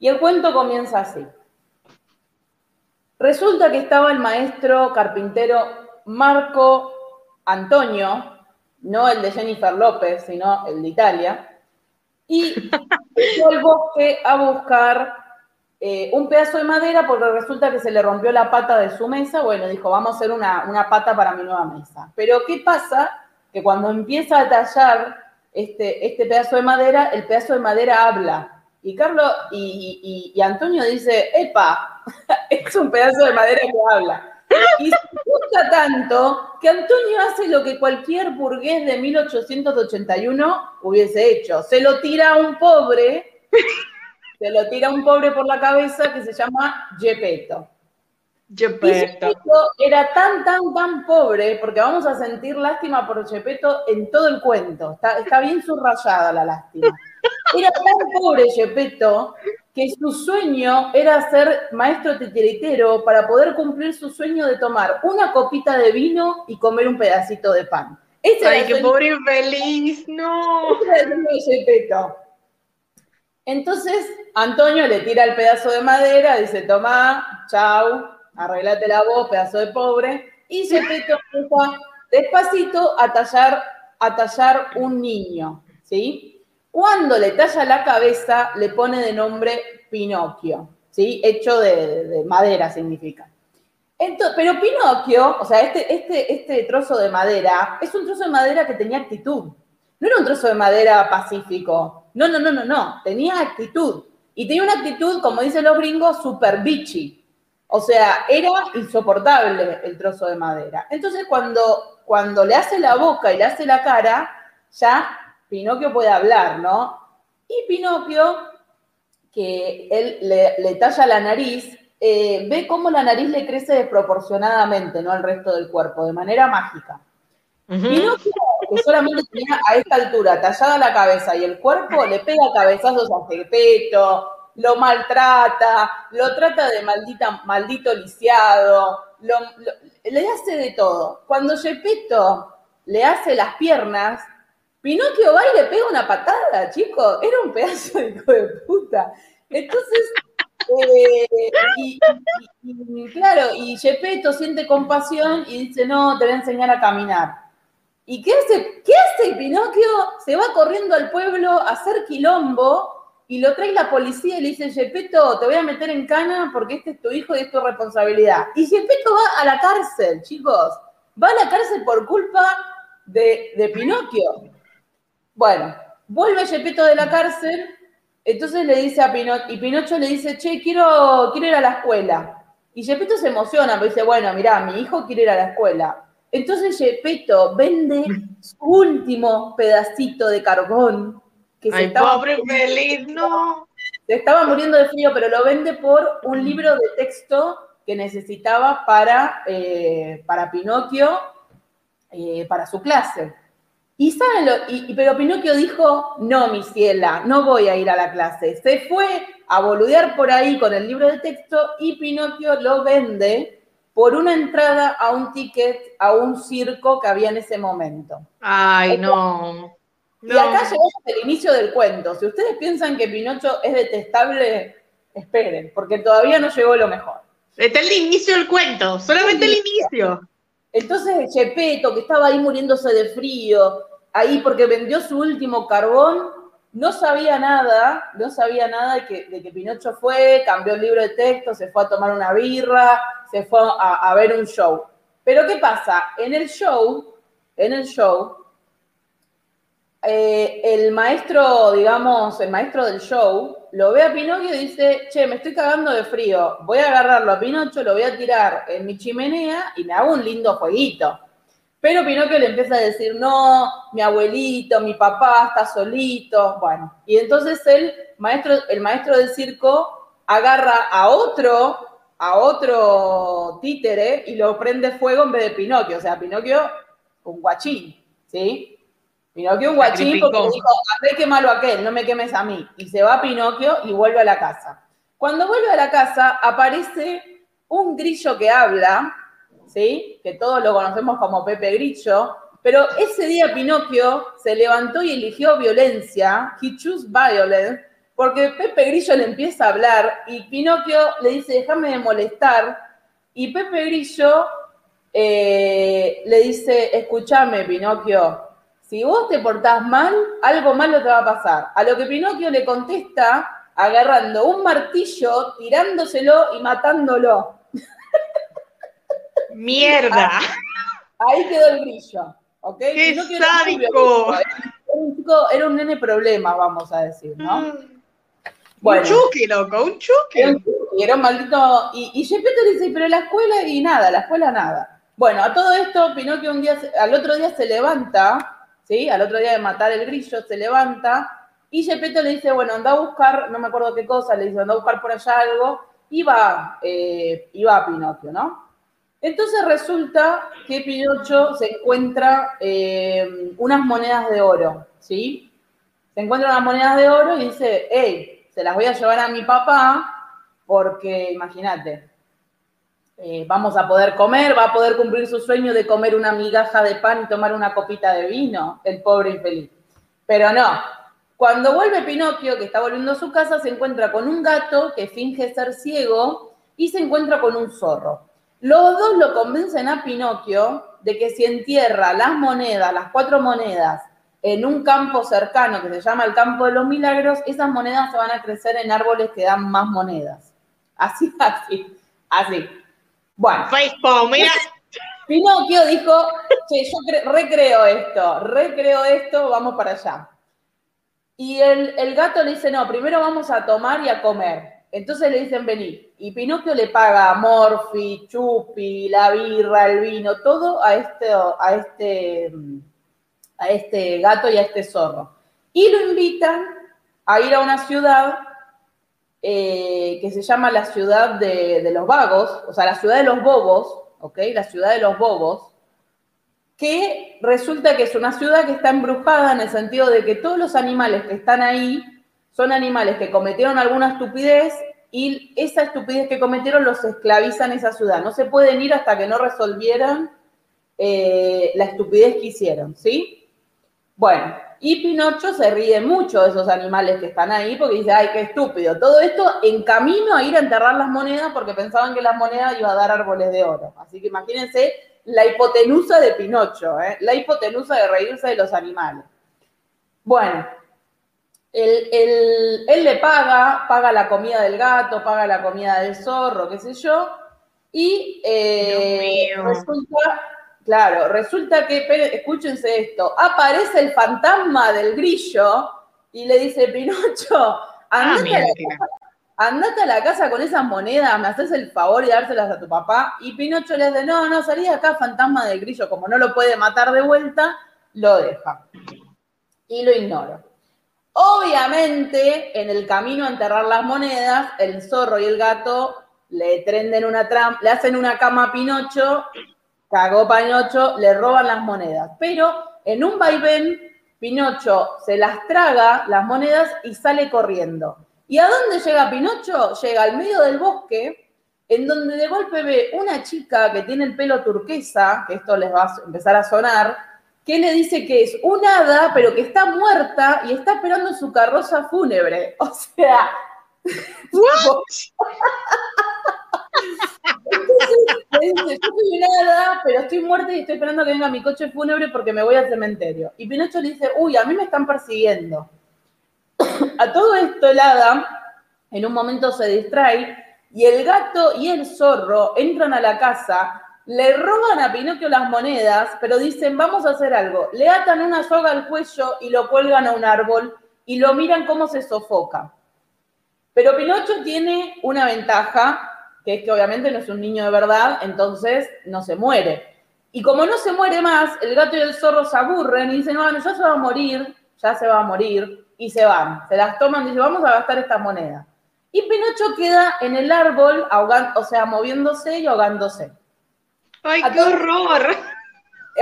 Y el cuento comienza así. Resulta que estaba el maestro carpintero Marco Antonio, no el de Jennifer López, sino el de Italia, y fue al bosque a buscar eh, un pedazo de madera porque resulta que se le rompió la pata de su mesa. Bueno, dijo, vamos a hacer una, una pata para mi nueva mesa. Pero ¿qué pasa? Que cuando empieza a tallar este, este pedazo de madera, el pedazo de madera habla y Carlos y, Antonio dice, epa, es un pedazo de madera que habla. Y gusta tanto que Antonio hace lo que cualquier burgués de 1881 hubiese hecho. Se lo tira a un pobre, se lo tira a un pobre por la cabeza que se llama Gepetto. Gepetto. era tan, tan, tan pobre, porque vamos a sentir lástima por Gepetto en todo el cuento. Está, está bien subrayada la lástima. Era tan pobre Gepetto que su sueño era ser maestro titiritero para poder cumplir su sueño de tomar una copita de vino y comer un pedacito de pan. Ay, qué pobre infeliz, no. Entonces, Antonio le tira el pedazo de madera, dice, toma, chau, arreglate la voz, pedazo de pobre, y Gepetto empieza despacito a tallar, a tallar un niño, ¿sí? Cuando le talla la cabeza, le pone de nombre Pinocchio, ¿sí? Hecho de, madera significa. pero Pinocchio, o sea, este, este, este trozo de madera, es un trozo de madera que tenía actitud. No era un trozo de madera pacífico. No, no, no, no, no. Tenía actitud. Y tenía una actitud, como dicen los gringos, super bitchy. O sea, era insoportable el trozo de madera. Entonces, cuando, cuando le hace la boca y le hace la cara, ya Pinocchio puede hablar, ¿no? Y Pinocchio, que él le, talla la nariz, eh, ve cómo la nariz le crece desproporcionadamente, ¿no? Al resto del cuerpo, de manera mágica. Pinocchio, que solamente tenía a esta altura tallada la cabeza y el cuerpo, le pega cabezazos a Gepetto, lo maltrata, lo trata de maldita, maldito lisiado, le hace de todo. Cuando Gepetto le hace las piernas, Pinocchio va y le pega una patada, chicos. Era un pedazo de hijo de puta. Entonces, eh, claro, y Gepetto siente compasión y dice, no, te voy a enseñar a caminar. ¿Y qué hace? ¿Qué hace Pinocchio? Se va corriendo al pueblo a hacer quilombo y lo trae la policía y le dice, Gepetto, te voy a meter en cana porque este es tu hijo y es tu responsabilidad. Y Gepetto va a la cárcel, chicos. Va a la cárcel por culpa de Pinocchio. Bueno, vuelve Gepetto de la cárcel, entonces le dice a Pinocho, y Pinocho le dice, che, quiero, quiero ir a la escuela. Y Gepetto se emociona, pero dice, bueno, mirá, mi hijo quiere ir a la escuela. Entonces Gepetto vende su último pedacito de carbón. Que Ay, pobre feliz, no. Se estaba muriendo de frío, pero lo vende por un libro de texto que necesitaba para, eh, para Pinocchio, eh, para su clase. Y saben lo, y, pero Pinocchio dijo, no, mi ciela, no voy a ir a la clase. Se fue a boludear por ahí con el libro de texto y Pinocchio lo vende por una entrada a un ticket a un circo que había en ese momento. Ay, no. Y acá llegamos al inicio del cuento. Si ustedes piensan que Pinocho es detestable, esperen, porque todavía no llegó lo mejor. Está el inicio del cuento, solamente el inicio. Entonces Chepeto, que estaba ahí muriéndose de frío, ahí porque vendió su último carbón, no sabía nada, no sabía nada de que, Pinocho fue, cambió el libro de texto, se fue a tomar una birra, se fue a, ver un show. Pero ¿qué pasa? En el show, en el show, eh, el maestro, digamos, el maestro del show, lo ve a Pinocchio y dice, che, me estoy cagando de frío, voy a agarrarlo a Pinocho, lo voy a tirar en mi chimenea y me hago un lindo jueguito. Pero Pinocchio le empieza a decir, no, mi abuelito, mi papá está solito. Bueno, y entonces el maestro, el maestro del circo agarra a otro, a otro títere y lo prende fuego en vez de Pinocchio. O sea, Pinocchio, un guachín, ¿sí? Pinocchio un guachín porque dijo, a ver qué malo aquel, no me quemes a mí. Y se va Pinocchio y vuelve a la casa. Cuando vuelve a la casa, aparece un grillo que habla, ¿sí? Que todos lo conocemos como Pepe Grillo, pero ese día Pinocchio se levantó y eligió violencia, he chose violence, porque Pepe Grillo le empieza a hablar y Pinocchio le dice, déjame de molestar, y Pepe Grillo eh, le dice, escúchame Pinocchio, si vos te portás mal, algo malo te va a pasar. A lo que Pinocchio le contesta agarrando un martillo, tirándoselo y matándolo. Mierda. Ahí, quedó el grillo. ¿ok? ¡Qué sádico! Era un, nene problema, vamos a decir, ¿no? Mm. Bueno, un chuki, loco, un chuki. Era un, era un maldito. Y, y le dice, pero la escuela y nada, la escuela nada. Bueno, a todo esto, Pinocchio un día, al otro día se levanta, ¿sí? Al otro día de matar el grillo, se levanta y Gepetto le dice, bueno, anda a buscar, no me acuerdo qué cosa, le dice, anda a buscar por allá algo, y va, eh, y va a Pinocchio, ¿no? Entonces resulta que Pinocho se encuentra eh, unas monedas de oro, ¿sí? Se encuentra unas monedas de oro y dice, hey, se las voy a llevar a mi papá porque, imagínate, eh, vamos a poder comer, va a poder cumplir su sueño de comer una migaja de pan y tomar una copita de vino, el pobre infeliz. Pero no, cuando vuelve Pinocchio, que está volviendo a su casa, se encuentra con un gato que finge ser ciego y se encuentra con un zorro. Los dos lo convencen a Pinocchio de que si entierra las monedas, las cuatro monedas, en un campo cercano que se llama el campo de los milagros, esas monedas se van a crecer en árboles que dan más monedas. Así, así, así. Bueno. mira. Pinocchio dijo, che, yo recreo esto, recreo esto, vamos para allá. Y el, el gato le dice, no, primero vamos a tomar y a comer. Entonces le dicen, vení. Y Pinocchio le paga a Morphy, Chupi, la birra, el vino, todo a este, a este, a este gato y a este zorro. Y lo invitan a ir a una ciudad eh, que se llama la ciudad de, los vagos, o sea, la ciudad de los bobos, ¿ok? La ciudad de los bobos, que resulta que es una ciudad que está embrujada en el sentido de que todos los animales que están ahí son animales que cometieron alguna estupidez y esa estupidez que cometieron los esclaviza en esa ciudad. No se pueden ir hasta que no resolvieran eh, la estupidez que hicieron, ¿sí? Bueno, y Pinocho se ríe mucho de esos animales que están ahí porque dice, ay, qué estúpido. Todo esto en camino a ir a enterrar las monedas porque pensaban que las monedas iban a dar árboles de oro. Así que imagínense la hipotenusa de Pinocho, ¿eh? la hipotenusa de reírse de los animales. Bueno, él, le paga, paga la comida del gato, paga la comida del zorro, qué sé yo, y eh, resulta, claro, resulta que, escúchense esto, aparece el fantasma del grillo y le dice, Pinocho, ah, andate, a la casa, andate a la casa con esas monedas, me haces el favor y dárselas a tu papá. Y Pinocho le dice, no, no, salí de acá, fantasma del grillo, como no lo puede matar de vuelta, lo deja. Y lo ignoro. Obviamente, en el camino a enterrar las monedas, el zorro y el gato le trenden una trampa, le hacen una cama a Pinocho, cagó Pinocho, le roban las monedas. Pero en un vaivén, Pinocho se las traga las monedas y sale corriendo. ¿Y a dónde llega Pinocho? Llega al medio del bosque, en donde de golpe ve una chica que tiene el pelo turquesa, que esto les va a empezar a sonar, que le dice que es un hada, pero que está muerta y está esperando su carroza fúnebre. O sea. Yo soy un hada, pero estoy muerta y estoy esperando que venga mi coche fúnebre porque me voy al cementerio. Y Pinocho le dice, uy, a mí me están persiguiendo. a todo esto el hada en un momento se distrae y el gato y el zorro entran a la casa le roban a Pinocchio las monedas, pero dicen, vamos a hacer algo. Le atan una soga al cuello y lo cuelgan a un árbol y lo miran cómo se sofoca. Pero Pinocho tiene una ventaja, que es que obviamente no es un niño de verdad, entonces no se muere. Y como no se muere más, el gato y el zorro se aburren y dicen, bueno, ya se va a morir, ya se va a morir, y se van. Se las toman y dicen, vamos a gastar estas monedas. Y Pinocho queda en el árbol, ahogando, o sea, moviéndose y ahogándose. ¡Ay, qué horror!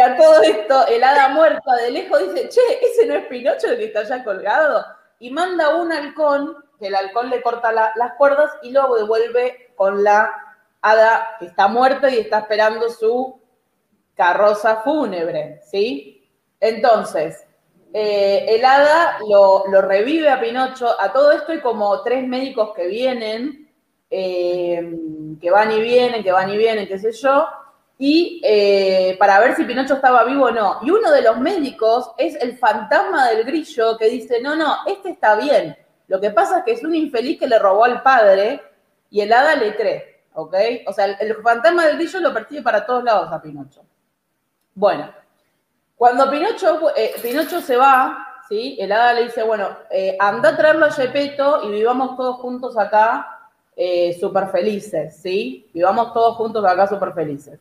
A todo esto, el hada muerta de lejos dice, che, ese no es Pinocho el que está allá colgado. Y manda un halcón, que el halcón le corta las cuerdas y luego devuelve con la hada que está muerta y está esperando su carroza fúnebre, ¿sí? Entonces, eh, el hada lo, revive a Pinocho. A todo esto hay como tres médicos que vienen, eh, que van y vienen, que van y vienen, qué sé yo y eh, para ver si Pinocho estaba vivo o no. Y uno de los médicos es el fantasma del grillo que dice, no, no, este está bien. Lo que pasa es que es un infeliz que le robó al padre y el hada le cree, ¿ok? O sea, el, fantasma del grillo lo percibe para todos lados a Pinocho. Bueno, cuando Pinocho, eh, Pinocho se va, ¿sí? El hada le dice, bueno, eh, anda a traerlo a Gepetto y vivamos todos juntos acá súper felices, ¿sí? Vivamos todos juntos acá súper felices.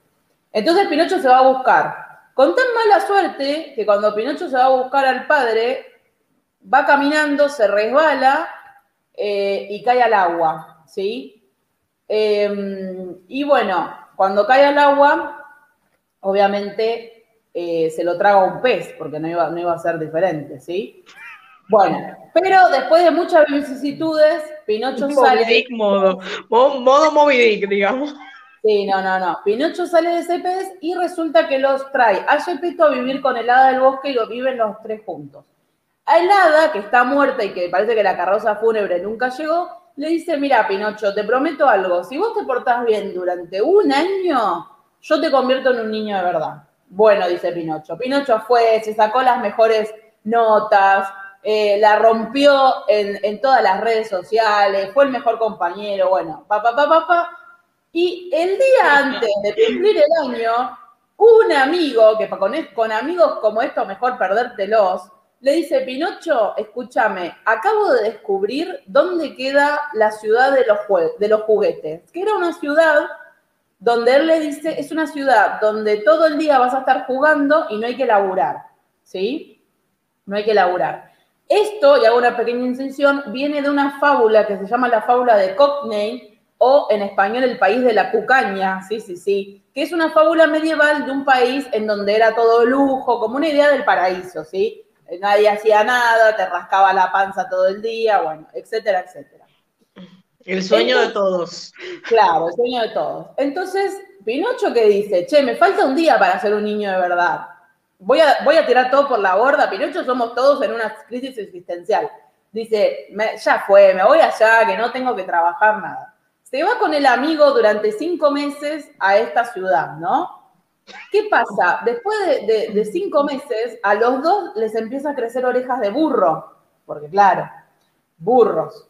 Entonces Pinocho se va a buscar. Con tan mala suerte que cuando Pinocho se va a buscar al padre, va caminando, se resbala eh, y cae al agua, ¿sí? Em, y bueno, cuando cae al agua, obviamente eh, se lo traga un pez, porque no iba, no iba a ser diferente, ¿sí? Bueno, pero después de muchas vicisitudes, Pinocho sale... modo, modo Moby digamos. Sí, no, no, no. Pinocho sale de ese pez y resulta que los trae a Gepetto a vivir con el hada del bosque y lo viven los tres juntos. A el hada, que está muerta y que parece que la carroza fúnebre nunca llegó, le dice, mira, Pinocho, te prometo algo, si vos te portás bien durante un año, yo te convierto en un niño de verdad. Bueno, dice Pinocho. Pinocho fue, se sacó las mejores notas, eh, la rompió en, en, todas las redes sociales, fue el mejor compañero, bueno, papá, papá, papá. Y el día antes de cumplir el año, un amigo, que con, con amigos como esto mejor perdértelos, le dice, Pinocho, escúchame, acabo de descubrir dónde queda la ciudad de los, juguetes, que era una ciudad donde él le dice, es una ciudad donde todo el día vas a estar jugando y no hay que laburar, ¿sí? No hay que laburar. Esto, y hago una pequeña incisión, viene de una fábula que se llama la fábula de Cockney, o en español El país de la cucaña, sí, sí, sí, que es una fábula medieval de un país en donde era todo lujo, como una idea del paraíso, ¿sí? Nadie hacía nada, te rascaba la panza todo el día, bueno, etcétera, etcétera. El sueño de todos. Claro, el sueño de todos. Entonces, Pinocho que dice, che, me falta un día para ser un niño de verdad. Voy a, voy a tirar todo por la borda. Pinocho somos todos en una crisis existencial. Dice, ya fue, me voy allá, que no tengo que trabajar nada. Se va con el amigo durante cinco meses a esta ciudad, ¿no? ¿Qué pasa? Después de, cinco meses, a los dos les empieza a crecer orejas de burro, porque claro, burros.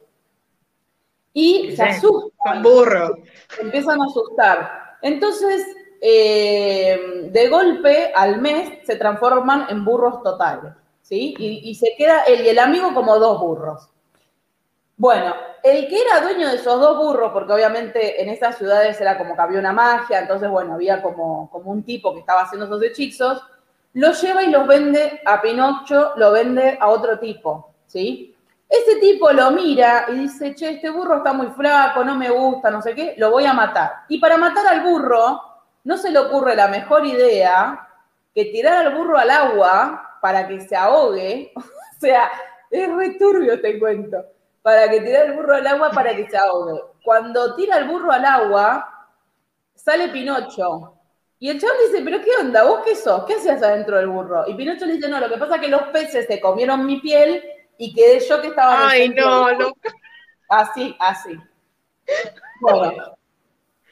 Y se asustan. Burro. Se empiezan a asustar. Entonces, eh, de golpe, al mes, se transforman en burros totales, ¿sí? Y, y se queda él y el amigo como dos burros. Bueno, el que era dueño de esos dos burros, porque obviamente en esas ciudades era como que había una magia, entonces, bueno, había como, como un tipo que estaba haciendo esos hechizos, lo lleva y los vende a Pinocho, lo vende a otro tipo, ¿sí? Ese tipo lo mira y dice, che, este burro está muy flaco, no me gusta, no sé qué, lo voy a matar. Y para matar al burro, no se le ocurre la mejor idea que tirar al burro al agua para que se ahogue. o sea, es re turbio te cuento. Para que tirar al burro al agua para que se ahogue. Cuando tira al burro al agua, sale Pinocho. Y el chabón dice, pero ¿qué onda? ¿Vos qué sos? ¿Qué hacías adentro del burro? Y Pinocho le dice, no, lo que pasa es que los peces se comieron mi piel y quedé yo que estaba... Ay, no, no. Así, así. Bueno.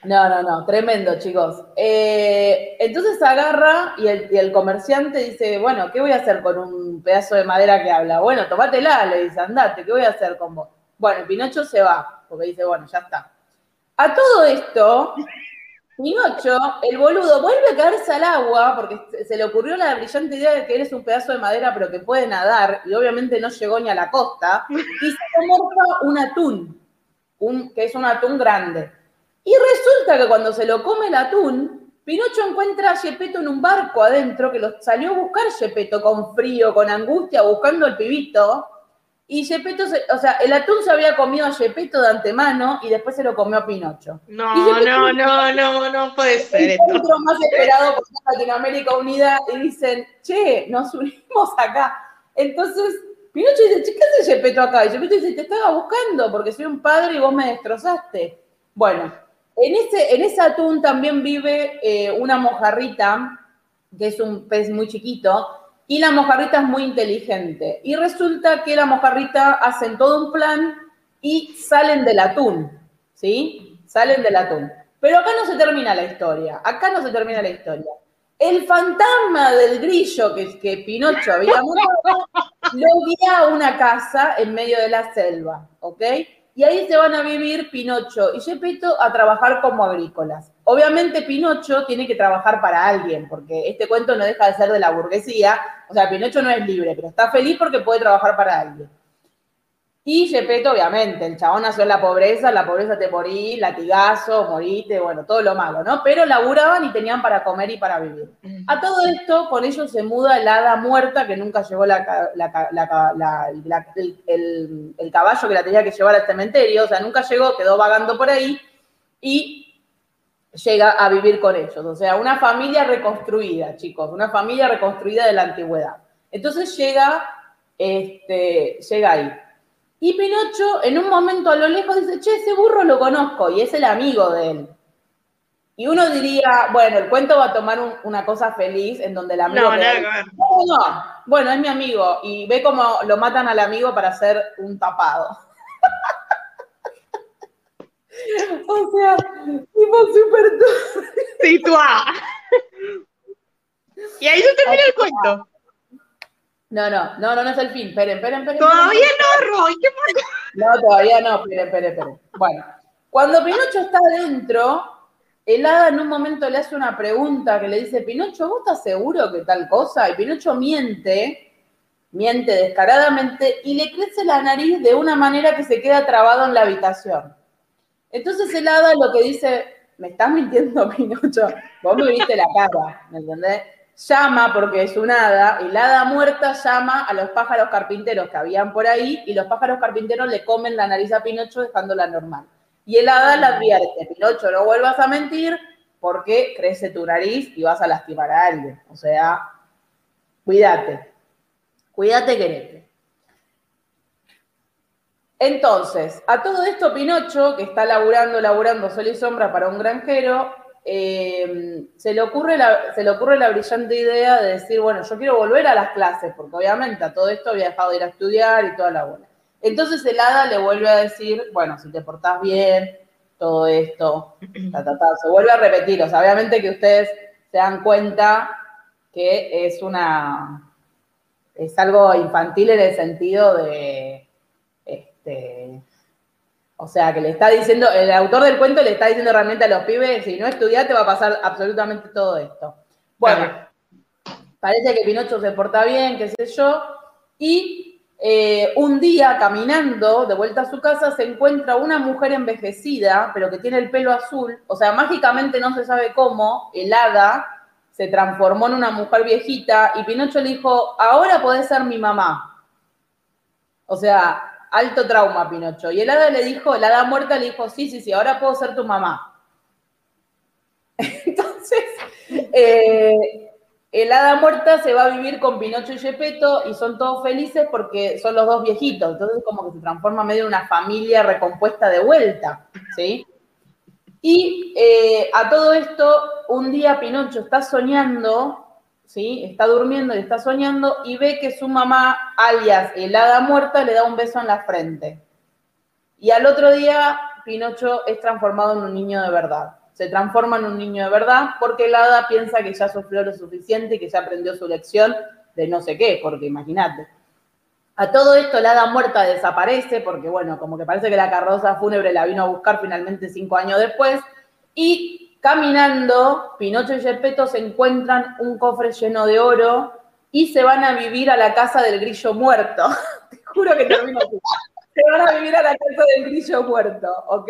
No, no, no, tremendo, chicos. Eh, entonces agarra y el, comerciante dice, bueno, ¿qué voy a hacer con un pedazo de madera que habla? Bueno, tomátela, le dice, andate, ¿qué voy a hacer con vos? Bueno, Pinocho se va, porque dice, bueno, ya está. A todo esto, Pinocho, el boludo, vuelve a caerse al agua porque se le ocurrió la brillante idea de que eres un pedazo de madera pero que puede nadar y obviamente no llegó ni a la costa y se morfa un atún, un, que es un atún grande. Y resulta que cuando se lo come el atún, Pinocho encuentra a Gepetto en un barco adentro que lo salió a buscar Gepetto con frío, con angustia, buscando al pibito y Gepetto, o sea, el atún se había comido a Gepetto de antemano y después se lo comió a Pinocho. No, no, no, no, no puede ser. El más esperado por Latinoamérica Unida y dicen, che, nos unimos acá. Entonces, Pinocho dice, che, ¿qué hace Gepetto acá? Y Gepetto dice, te estaba buscando porque soy un padre y vos me destrozaste. Bueno, en ese, en ese atún también vive eh, una mojarrita, que es un pez muy chiquito, y la mojarrita es muy inteligente. Y resulta que la mojarrita hacen todo un plan y salen del atún, ¿sí? Salen del atún. Pero acá no se termina la historia, acá no se termina la historia. El fantasma del grillo que, que Pinocho había matado lo guía a una casa en medio de la selva, ¿ok? Y ahí se van a vivir Pinocho y Gepetto a trabajar como agrícolas. Obviamente Pinocho tiene que trabajar para alguien, porque este cuento no deja de ser de la burguesía. O sea, Pinocho no es libre, pero está feliz porque puede trabajar para alguien. Y Gepetto, obviamente, el chabón nació en la pobreza, la pobreza te morí, latigazo, moriste, bueno, todo lo malo, ¿no? Pero laburaban y tenían para comer y para vivir. A todo esto, con ellos se muda la hada muerta que nunca llevó el, caballo que la tenía que llevar al cementerio, o sea, nunca llegó, quedó vagando por ahí y llega a vivir con ellos. O sea, una familia reconstruida, chicos, una familia reconstruida de la antigüedad. Entonces llega, este, llega ahí. Y Pinocho en un momento a lo lejos dice, che, ese burro lo conozco y es el amigo de él. Y uno diría, bueno, el cuento va a tomar una cosa feliz en donde el amigo... No, no, no, bueno, es mi amigo y ve cómo lo matan al amigo para hacer un tapado. o sea, tipo súper... Situá. y ahí se termina el cuento. No, no, no, no, no es el fin. Esperen, esperen, esperen. Todavía no, Roy. ¿Qué No, todavía no. Esperen, esperen, esperen. Bueno, cuando Pinocho está adentro, el hada en un momento le hace una pregunta que le dice, Pinocho, ¿vos estás seguro que tal cosa? Y Pinocho miente, miente descaradamente y le crece la nariz de una manera que se queda trabado en la habitación. Entonces el hada lo que dice, me estás mintiendo, Pinocho, vos me viste la cara, ¿me entendés? Llama, porque es un hada, la hada muerta llama a los pájaros carpinteros que habían por ahí, y los pájaros carpinteros le comen la nariz a Pinocho dejándola normal. Y el hada le advierte, Pinocho, no vuelvas a mentir porque crece tu nariz y vas a lastimar a alguien. O sea, cuídate, cuídate, querete. Entonces, a todo esto Pinocho, que está laburando, laburando sol y sombra para un granjero, eh, se, le ocurre la, se le ocurre la brillante idea de decir, bueno, yo quiero volver a las clases, porque obviamente a todo esto había dejado de ir a estudiar y toda la bola. Entonces el hada le vuelve a decir, bueno, si te portás bien, todo esto, se vuelve a repetir. O sea, obviamente que ustedes se dan cuenta que es una, es algo infantil en el sentido de, este, o sea, que le está diciendo, el autor del cuento le está diciendo realmente a los pibes, si no estudias te va a pasar absolutamente todo esto. Bueno, parece que Pinocho se porta bien, qué sé yo, y eh, un día caminando de vuelta a su casa se encuentra una mujer envejecida, pero que tiene el pelo azul, o sea, mágicamente no se sabe cómo, el hada se transformó en una mujer viejita y Pinocho le dijo, ahora podés ser mi mamá. O sea, alto trauma Pinocho. Y el hada le dijo, el hada muerta le dijo, sí, sí, sí, ahora puedo ser tu mamá. Entonces, eh, el hada muerta se va a vivir con Pinocho y Gepetto y son todos felices porque son los dos viejitos. Entonces, como que se transforma medio en una familia recompuesta de vuelta, ¿sí? Y eh, a todo esto, un día Pinocho está soñando, ¿sí? Está durmiendo y está soñando y ve que su mamá, alias el hada muerta, le da un beso en la frente. Y al otro día, Pinocho es transformado en un niño de verdad. Se transforma en un niño de verdad porque el hada piensa que ya sufrió lo suficiente y que ya aprendió su lección de no sé qué, porque imagínate. A todo esto, la hada muerta desaparece porque, bueno, como que parece que la carroza fúnebre la vino a buscar finalmente cinco años después. Y caminando, Pinocho y Gepetto se encuentran un cofre lleno de oro y se van a vivir a la casa del grillo muerto. Te juro que termino así. Se van a vivir a la casa del grillo muerto, ¿ok?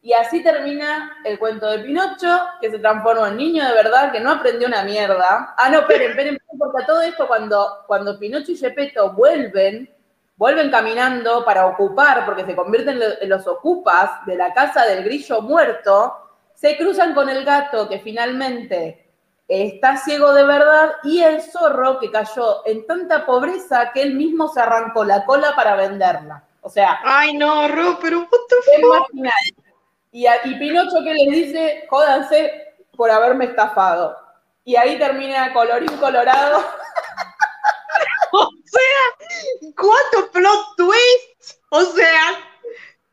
Y así termina el cuento de Pinocho, que se transformó en niño de verdad, que no aprendió una mierda. Ah, no, esperen, esperen, porque a todo esto cuando, cuando Pinocho y Gepetto vuelven, vuelven caminando para ocupar, porque se convierten en los ocupas de la casa del grillo muerto, se cruzan con el gato que finalmente está ciego de verdad y el zorro que cayó en tanta pobreza que él mismo se arrancó la cola para venderla. O sea... Ay, no, Ro, pero what the y, y Pinocho que les dice, jódanse por haberme estafado. Y ahí termina colorín colorado. o sea, ¿cuánto plot twist? O sea,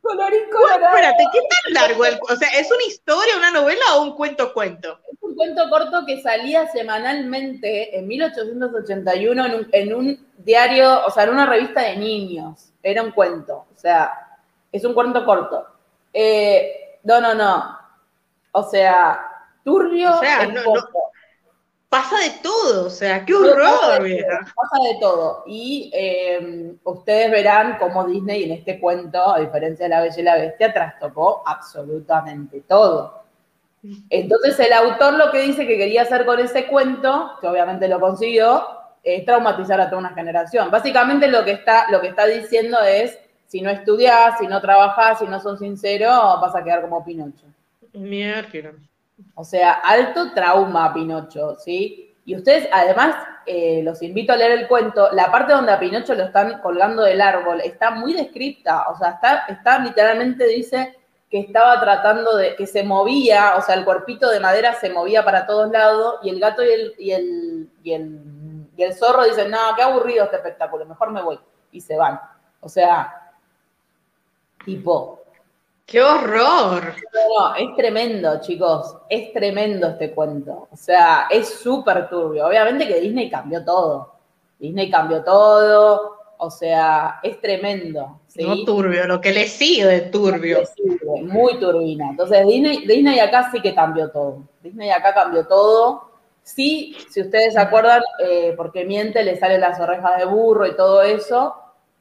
colorín colorado. espérate, ¿qué tan largo? El, o sea, ¿es una historia, una novela o un cuento cuento? Es un cuento corto que salía semanalmente en 1881 en un, en un diario, o sea, en una revista de niños. Era un cuento, o sea, es un cuento corto. Eh, no, no, no. O sea, turbio. O sea, no, pasa de todo, o sea, qué horror, pasa de, pasa de todo. Y eh, ustedes verán cómo Disney en este cuento, a diferencia de La Bella y la Bestia, trastocó absolutamente todo. Entonces el autor lo que dice que quería hacer con ese cuento, que obviamente lo consiguió, es traumatizar a toda una generación. Básicamente lo que está, lo que está diciendo es si no estudias, si no trabajas, si no sos sincero, vas a quedar como Pinocho. Mierda. O sea, alto trauma Pinocho, ¿sí? Y ustedes, además, eh, los invito a leer el cuento, la parte donde a Pinocho lo están colgando del árbol está muy descripta, o sea, está, está literalmente dice que estaba tratando de, que se movía, o sea, el cuerpito de madera se movía para todos lados y el gato y el, y el, y el, y el zorro dicen, no, qué aburrido este espectáculo, mejor me voy. Y se van. O sea, Tipo. ¡Qué horror! No, es tremendo, chicos. Es tremendo este cuento. O sea, es súper turbio. Obviamente que Disney cambió todo. Disney cambió todo. O sea, es tremendo. No turbio, lo que le sigue de turbio. muy turbina. Entonces, Disney, Disney acá sí que cambió todo. Disney acá cambió todo. Sí, si ustedes se acuerdan, eh, porque miente, le salen las orejas de burro y todo eso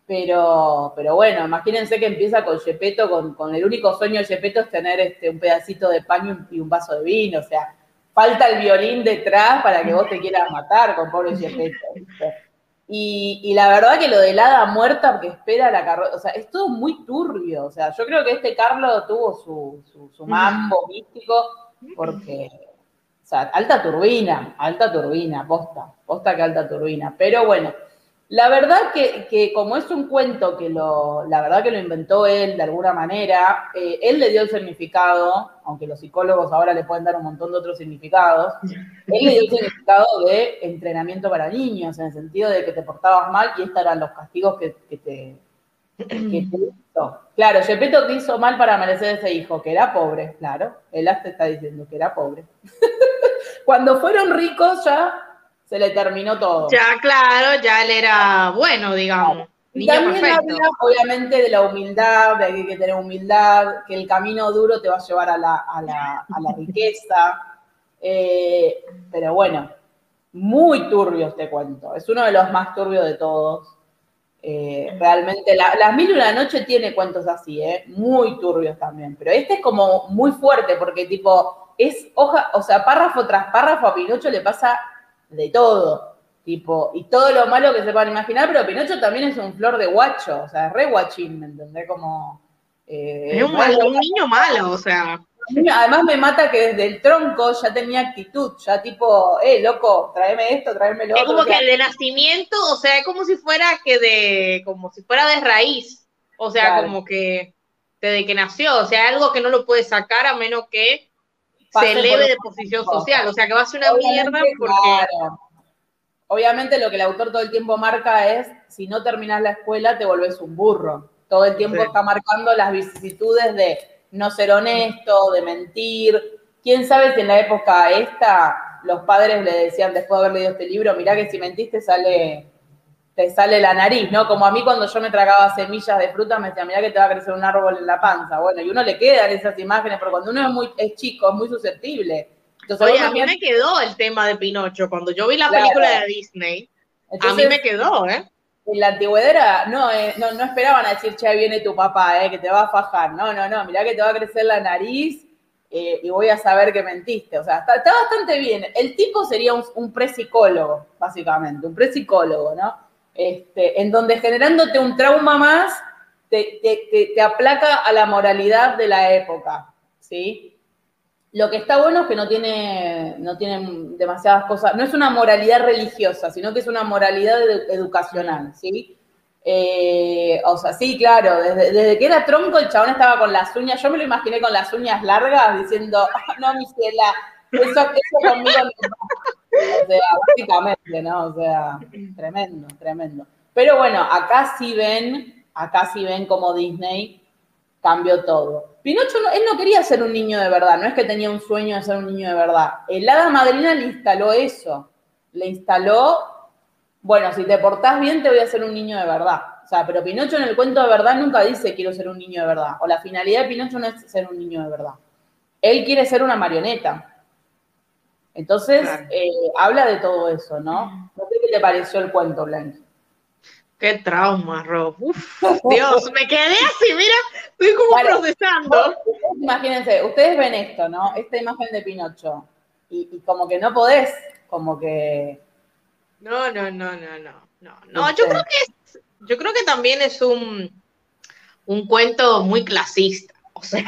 pero, pero bueno, imagínense que empieza con Gepetto, con, con, el único sueño de Gepetto es tener este, un pedacito de paño y un vaso de vino. O sea, falta el violín detrás para que vos te quieras matar con pobre Gepetto. Y, y, la verdad que lo de la hada muerta que espera la carroza, o sea, es todo muy turbio. O sea, yo creo que este Carlos tuvo su, su, su mambo místico porque, o sea, alta turbina, alta turbina, posta, posta que alta turbina. Pero bueno, la verdad que, como es un cuento que lo, la verdad que lo inventó él de alguna manera, eh, él le dio el significado, aunque los psicólogos ahora le pueden dar un montón de otros significados, él le dio el significado de entrenamiento para niños, en el sentido de que te portabas mal y estos eran los castigos que, te, hizo. Claro, Gepetto te hizo mal para merecer ese hijo, que era pobre, claro, él hasta está diciendo que era pobre. Cuando fueron ricos ya se le terminó todo. Ya, claro, ya él era bueno, digamos. Y también habla, obviamente, de la humildad, de que hay que tener humildad, que el camino duro te va a llevar a la, a la, a la riqueza. Eh, pero bueno, muy turbio este cuento. Es uno de los más turbios de todos. Eh, realmente, Las Mil y una Noche tiene cuentos así, ¿eh? muy turbios también. Pero este es como muy fuerte, porque tipo, es hoja, o sea, párrafo tras párrafo a Pinocho le pasa de todo. Tipo, y todo lo malo que se puedan imaginar, pero Pinocho también es un flor de guacho, o sea, es re guachín, ¿me entendés? Como. Eh, es un, un niño malo, o sea. Además me mata que desde el tronco ya tenía actitud, ya tipo, eh, loco, tráeme esto, tráeme lo otro. Es como que de nacimiento, o sea, es como si fuera que de, como si fuera de raíz, o sea, como que desde que nació, o sea, algo que no lo puede sacar a menos que se eleve de posición social, o sea, que va a ser una mierda porque... Obviamente lo que el autor todo el tiempo marca es, si no terminas la escuela te volvés un burro. Todo el tiempo está marcando las vicisitudes de no ser honesto, de mentir. ¿Quién sabe si en la época esta los padres le decían después de haber leído este libro, mirá que si mentiste sale, te sale la nariz, ¿no? Como a mí cuando yo me tragaba semillas de fruta me decían, mirá que te va a crecer un árbol en la panza. Bueno, y uno le quedan esas imágenes, pero cuando uno es muy es chico, es muy susceptible. Entonces, Oye, a mí me quedó el tema de Pinocho. Cuando yo vi la película de Disney, a mí me quedó, ¿eh? En la antigüedad no, eh, no, no, esperaban a decir, che, viene tu papá, eh, que te va a fajar. No, no, no, mirá que te va a crecer la nariz eh, y voy a saber que mentiste. O sea, está, bastante bien. El tipo sería un, un psicólogo básicamente, un pre-psicólogo, ¿no? Este, en donde generándote un trauma más, te, aplaca a la moralidad de la época, ¿sí? Lo que está bueno es que no tiene, no tiene demasiadas cosas, no es una moralidad religiosa, sino que es una moralidad educacional, ¿sí? Eh, o sea, sí, claro, desde, que era tronco el chabón estaba con las uñas, yo me lo imaginé con las uñas largas diciendo, ah, no, mi ciela, eso, eso conmigo no O sea, básicamente, ¿no? O sea, tremendo, tremendo. Pero bueno, acá sí ven, acá sí ven como Disney cambió todo. Pinocho, no, él no quería ser un niño de verdad, no es que tenía un sueño de ser un niño de verdad. El hada madrina le instaló eso, le instaló, bueno, si te portás bien te voy a ser un niño de verdad. O sea, pero Pinocho en el cuento de verdad nunca dice quiero ser un niño de verdad, o la finalidad de Pinocho no es ser un niño de verdad. Él quiere ser una marioneta. Entonces, eh, habla de todo eso, ¿no? No sé qué te pareció el cuento, Blanqui. Qué trauma, Rob. Uf, Dios, me quedé así, mira, estoy como procesando. Imagínense, ustedes ven esto, ¿no? Esta imagen de Pinocho. Y, como que no podés, como que. No, no, no, no, no. No, no yo creo que yo creo que también es un, un cuento muy clasista. Sea,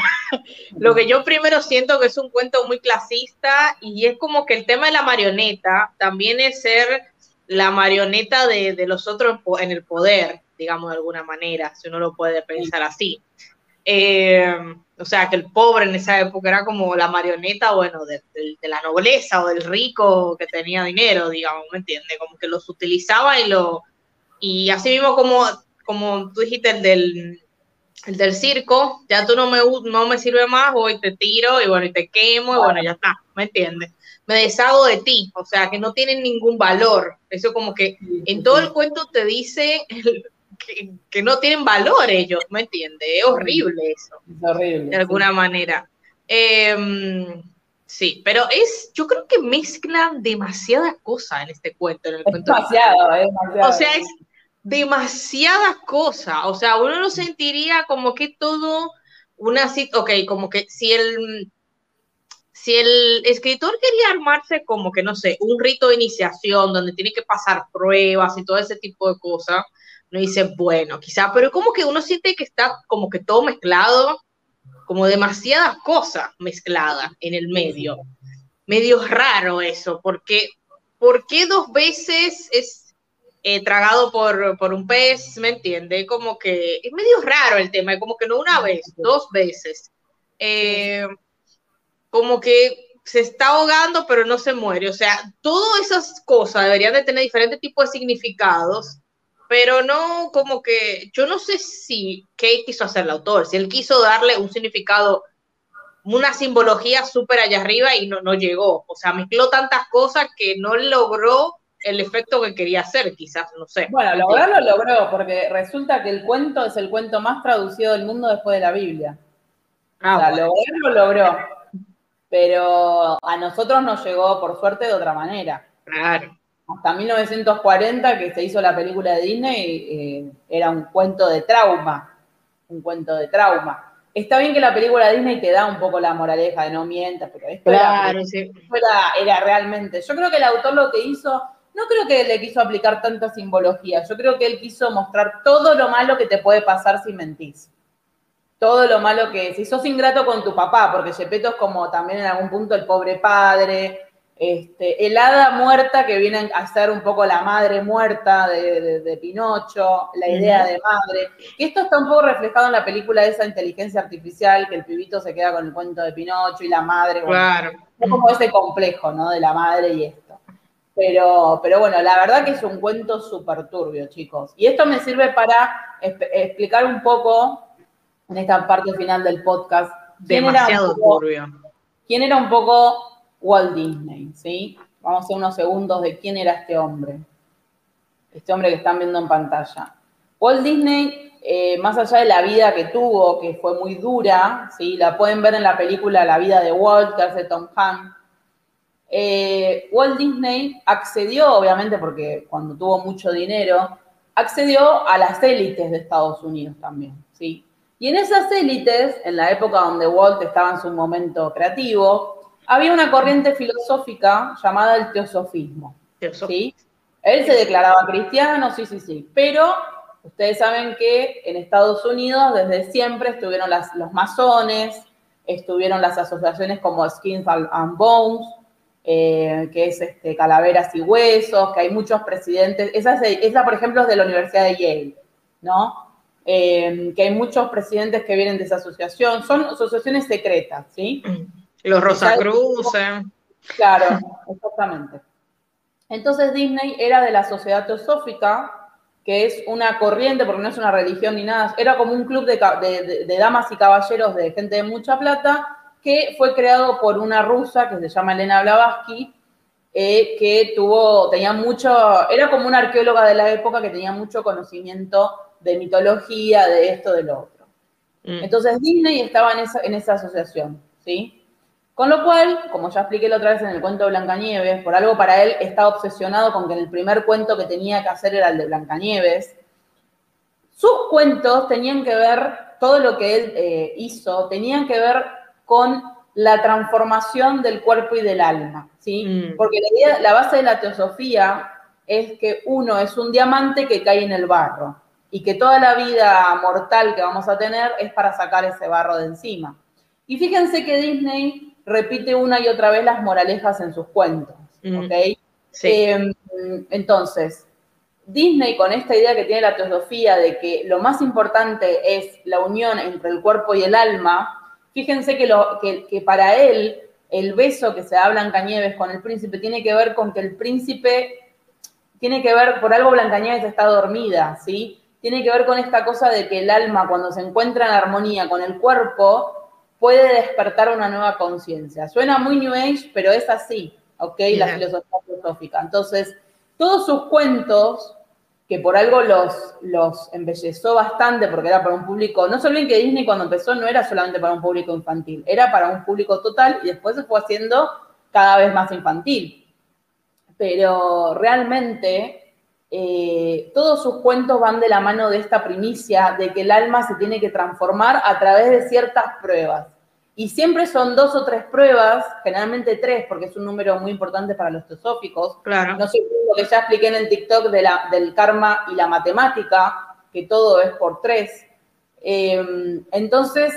lo que yo primero siento que es un cuento muy clasista y es como que el tema de la marioneta también es ser la marioneta de, los otros en el poder, digamos de alguna manera, si uno lo puede pensar así. Eh, o sea, que el pobre en esa época era como la marioneta, bueno, de, la nobleza o del rico que tenía dinero, digamos, ¿me entiendes? Como que los utilizaba y lo... Y así mismo como, como tú dijiste, el del, el del circo, ya tú no me, no me sirve más, voy, te tiro y bueno, y te quemo y bueno, ya está, ¿me entiendes? me deshago de ti, o sea, que no tienen ningún valor. Eso como que en todo el cuento te dice que, no tienen valor ellos, ¿me entiendes? Es horrible eso. Es horrible. De alguna manera. Em, sí, pero es, yo creo que mezclan demasiadas cosas en este cuento. En el cuento demasiado, demasiado. O sea, es demasiadas cosas. O sea, uno lo sentiría como que todo una, ok, como que si el si el escritor quería armarse como que, no sé, un rito de iniciación donde tiene que pasar pruebas y todo ese tipo de cosas, no dice, bueno, quizá, pero como que uno siente que está como que todo mezclado, como demasiadas cosas mezcladas en el medio. Medio raro eso, porque ¿por qué dos veces es eh, tragado por, por, un pez? ¿Me entiende? Como que es medio raro el tema, como que no una vez, dos veces. Eh, como que se está ahogando pero no se muere. O sea, todas esas cosas deberían de tener diferentes tipos de significados, pero no como que yo no sé si qué quiso hacer el autor, si él quiso darle un significado, una simbología súper allá arriba y no, no llegó. O sea, mezcló tantas cosas que no logró el efecto que quería hacer, quizás, no sé. Bueno, lograrlo logró, porque resulta que el cuento es el cuento más traducido del mundo después de la Biblia. Ah, o sea, lograrlo logró pero a nosotros nos llegó, por suerte, de otra manera. Claro. Hasta 1940, que se hizo la película de Disney, eh, era un cuento de trauma, un cuento de trauma. Está bien que la película Disney te da un poco la moraleja de no mientas, pero esto, claro, era, era, realmente. Yo creo que el autor lo que hizo, no creo que le quiso aplicar tanta simbología, yo creo que él quiso mostrar todo lo malo que te puede pasar si mentís. Todo lo malo que, si sos ingrato con tu papá, porque Gepetto es como también en algún punto el pobre padre, este, el hada muerta que viene a ser un poco la madre muerta de, Pinocho, la idea de madre. Y esto está un poco reflejado en la película de esa inteligencia artificial, que el pibito se queda con el cuento de Pinocho y la madre. Claro. es como ese complejo, ¿no? De la madre y esto. Pero, pero bueno, la verdad que es un cuento súper turbio, chicos. Y esto me sirve para explicar un poco, en esta parte final del podcast, demasiado turbio. ¿Quién era un poco Walt Disney, ¿sí? Vamos a hacer unos segundos de quién era este hombre. Este hombre que están viendo en pantalla. Walt Disney, eh, más allá de la vida que tuvo, que fue muy dura, ¿sí? La pueden ver en la película La vida de Walt, que hace Tom Hanks. Eh, Walt Disney accedió, obviamente, porque cuando tuvo mucho dinero, accedió a las élites de Estados Unidos también, ¿sí? Y en esas élites, en la época donde Walt estaba en su momento creativo, había una corriente filosófica llamada el teosofismo. ¿sí? Él se declaraba cristiano, sí, sí, sí, pero ustedes saben que en Estados Unidos desde siempre estuvieron los masones, estuvieron las asociaciones como Skins and Bones, eh, que es este, calaveras y huesos, que hay muchos presidentes, esa, esa por ejemplo es de la Universidad de Yale, ¿no? Eh, que hay muchos presidentes que vienen de esa asociación, son asociaciones secretas, ¿sí? Los Rosacruces. Claro, exactamente. Entonces Disney era de la sociedad teosófica, que es una corriente, porque no es una religión ni nada, era como un club de, damas y caballeros de gente de mucha plata, que fue creado por una rusa que se llama Elena Blavatsky, eh, que tuvo, tenía mucho, era como una arqueóloga de la época que tenía mucho conocimiento de mitología, de esto, de lo otro. Mm. Entonces Disney estaba en esa, en esa asociación, ¿sí? Con lo cual, como ya expliqué la otra vez en el cuento de Blancanieves, por algo para él estaba obsesionado con que el primer cuento que tenía que hacer era el de Blancanieves. Sus cuentos tenían que ver, todo lo que él eh, hizo, tenían que ver con la transformación del cuerpo y del alma, ¿sí? Mm. Porque la, la base de la teosofía es que uno es un diamante que cae en el barro y que toda la vida mortal que vamos a tener es para sacar ese barro de encima. Y fíjense que Disney repite una y otra vez las moralejas en sus cuentos, ¿ok? Em, entonces, Disney con esta idea que tiene la teosofía de que lo más importante es la unión entre el cuerpo y el alma, fíjense que, lo, que, para él el beso que se da Blancanieves con el príncipe tiene que ver con que el príncipe tiene que ver, por algo Blancanieves está dormida, ¿sí? Tiene que ver con esta cosa de que el alma cuando se encuentra en armonía con el cuerpo puede despertar una nueva conciencia. Suena muy New Age, pero es así, ¿ok? La filosofía filosófica. Entonces, todos sus cuentos, que por algo los, los embelleció bastante, porque era para un público, no se olviden que Disney cuando empezó no era solamente para un público infantil, era para un público total y después se fue haciendo cada vez más infantil. Pero realmente eh, todos sus cuentos van de la mano de esta primicia de que el alma se tiene que transformar a través de ciertas pruebas. Y siempre son dos o tres pruebas, generalmente tres, porque es un número muy importante para los teosóficos. Claro. No sé lo que ya expliqué en el TikTok de la, del karma y la matemática, que todo es por tres. Eh, entonces,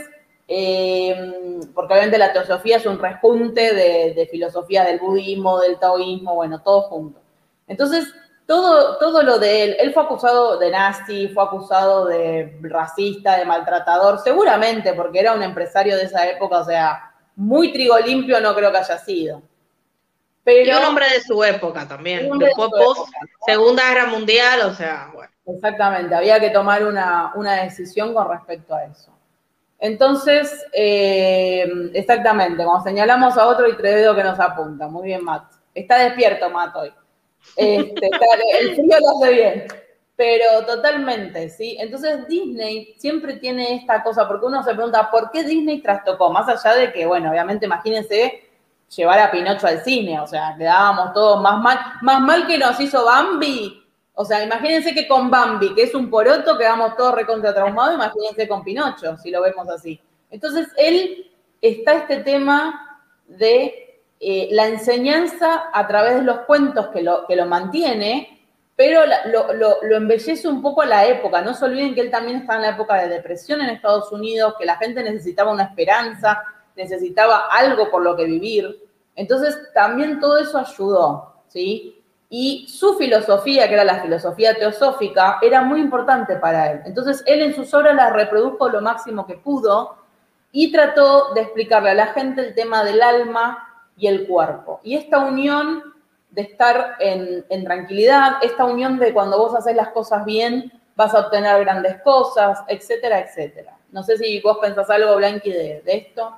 eh, porque obviamente la teosofía es un rejunte de, de filosofía del budismo, del taoísmo, bueno, todo junto. Entonces, todo, todo lo de él, él fue acusado de nazi, fue acusado de racista, de maltratador, seguramente porque era un empresario de esa época, o sea, muy trigo limpio no creo que haya sido. Pero, y un hombre de su época también, después post Segunda Guerra Mundial, o sea, bueno. Exactamente, había que tomar una, decisión con respecto a eso. Entonces, eh, exactamente, como señalamos a otro y tres dedos que nos apunta. Muy bien, Matt. Está despierto, Matt, hoy. Este, el frío lo hace bien, pero totalmente, ¿sí? Entonces Disney siempre tiene esta cosa, porque uno se pregunta, ¿por qué Disney trastocó? Más allá de que, bueno, obviamente imagínense llevar a Pinocho al cine, o sea, quedábamos todos más mal, más mal que nos hizo Bambi. O sea, imagínense que con Bambi, que es un poroto, quedamos todos recontra traumados, imagínense con Pinocho, si lo vemos así. Entonces, él está este tema de eh, la enseñanza a través de los cuentos que lo, que lo mantiene, pero lo, lo, embellece un poco a la época. No se olviden que él también está en la época de depresión en Estados Unidos, que la gente necesitaba una esperanza, necesitaba algo por lo que vivir. Entonces, también todo eso ayudó, ¿sí? Y su filosofía, que era la filosofía teosófica, era muy importante para él. Entonces, él en sus obras la reprodujo lo máximo que pudo y trató de explicarle a la gente el tema del alma y el cuerpo. Y esta unión de estar en, tranquilidad, esta unión de cuando vos haces las cosas bien, vas a obtener grandes cosas, etcétera, etcétera. No sé si vos pensás algo, Blanqui, de, de esto.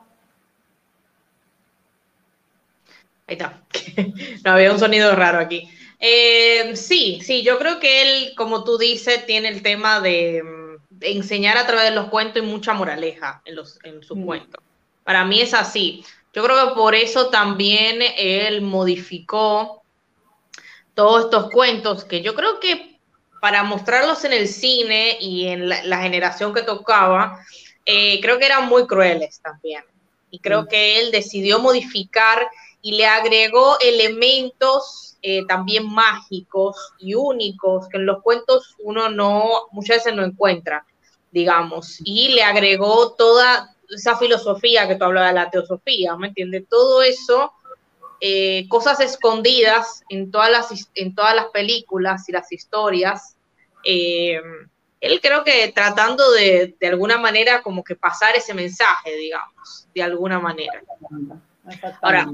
Ahí está. no, había un sonido raro aquí. Eh, sí, sí, yo creo que él, como tú dices, tiene el tema de, enseñar a través de los cuentos y mucha moraleja en, los, en sus mm. cuentos. Para mí es así. Yo creo que por eso también él modificó todos estos cuentos que yo creo que para mostrarlos en el cine y en la, generación que tocaba, eh, creo que eran muy crueles también. Y creo mm. que él decidió modificar y le agregó elementos eh, también mágicos y únicos que en los cuentos uno no, muchas veces no encuentra, digamos, y le agregó toda esa filosofía que tú hablabas de la teosofía, ¿me entiendes? Todo eso, eh, cosas escondidas en todas, las, en todas las películas y las historias. Eh, él creo que tratando de, de alguna manera como que pasar ese mensaje, digamos, de alguna manera. Ahora,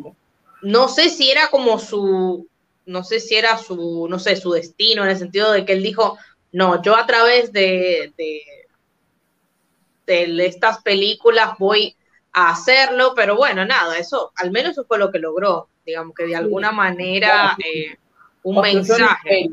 no sé si era como su, no sé si era su, no sé, su destino, en el sentido de que él dijo, no, yo a través de, de, estas películas voy a hacerlo, pero bueno, nada, eso, al menos eso fue lo que logró, digamos que de alguna manera eh, un mensaje.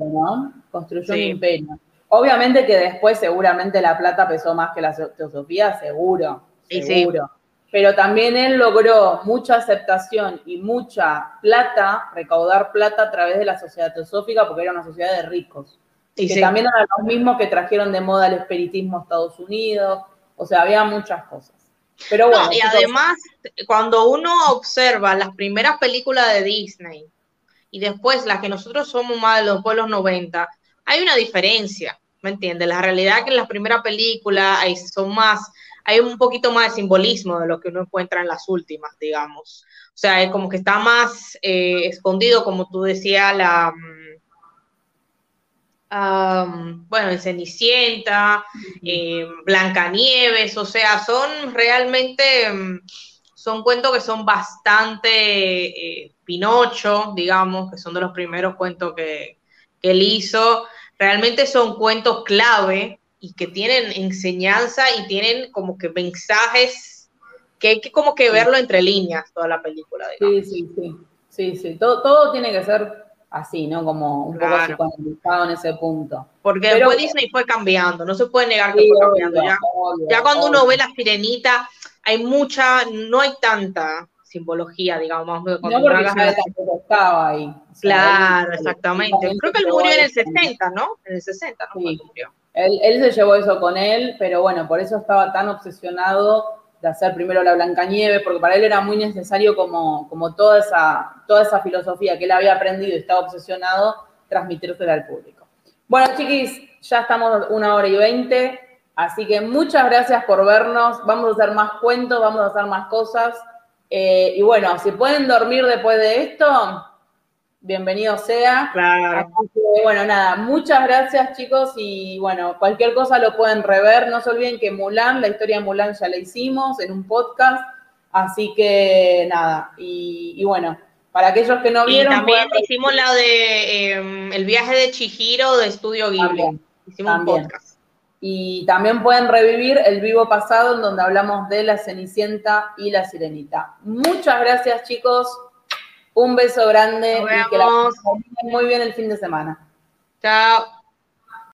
Construyó un imperio. Obviamente que después seguramente la plata pesó más que la teosofía, seguro, seguro. Pero también él logró mucha aceptación y mucha plata, recaudar plata a través de la sociedad teosófica, porque era una sociedad de ricos. Y que también eran los mismos que trajeron de moda el espiritismo a Estados Unidos, o sea, había muchas cosas. Pero bueno, y además, cuando uno observa las primeras películas de Disney y después las que nosotros somos más de los pueblos 90, hay una diferencia, ¿me entiendes? La realidad es que en las primeras películas son más hay un poquito más de simbolismo de lo que uno encuentra en las últimas, digamos. O sea, es como que está más eh, escondido, como tú decías, la... Um, bueno, en Cenicienta, eh, Blancanieves, o sea, son realmente, mm, son cuentos que son bastante eh, Pinocho, digamos, que son de los primeros cuentos que, que él hizo. Realmente son cuentos clave y que tienen enseñanza y tienen como que mensajes que hay que como que verlo entre líneas toda la película. Sí, sí, sí, sí, sí, todo, todo tiene que ser así, ¿no? Como un poco psicoanalizado en ese punto. Porque después Disney fue cambiando, no se puede negar que fue cambiando. Ya, ya cuando uno ve la sirenita, hay mucha, no hay tanta simbología, digamos. Cuando no, porque estaba ahí. claro, exactamente. Creo que él murió en el 60, ¿no? En el 60, ¿no? Sí. Murió. Él, se llevó eso con él, pero bueno, por eso estaba tan obsesionado de hacer primero la Blancanieves, porque para él era muy necesario como, como toda, esa, toda esa filosofía que él había aprendido y estaba obsesionado, transmitírsela al público. Bueno, chiquis, ya estamos una hora y veinte, así que muchas gracias por vernos. Vamos a hacer más cuentos, vamos a hacer más cosas. Eh, y bueno, si pueden dormir después de esto, bienvenido sea. Claro. bueno, nada, muchas gracias chicos y bueno, cualquier cosa lo pueden rever. No se olviden que Mulan, la historia de Mulan ya la hicimos en un podcast, así que nada, y, bueno, para aquellos que no vieron... Y también hicimos la de em, El viaje de Chihiro de Estudio Ghibli. hicimos un podcast. Y también pueden revivir el vivo pasado en donde hablamos de la Cenicienta y la Sirenita. Muchas gracias chicos. Un beso grande y que la muy bien el fin de semana. Chao.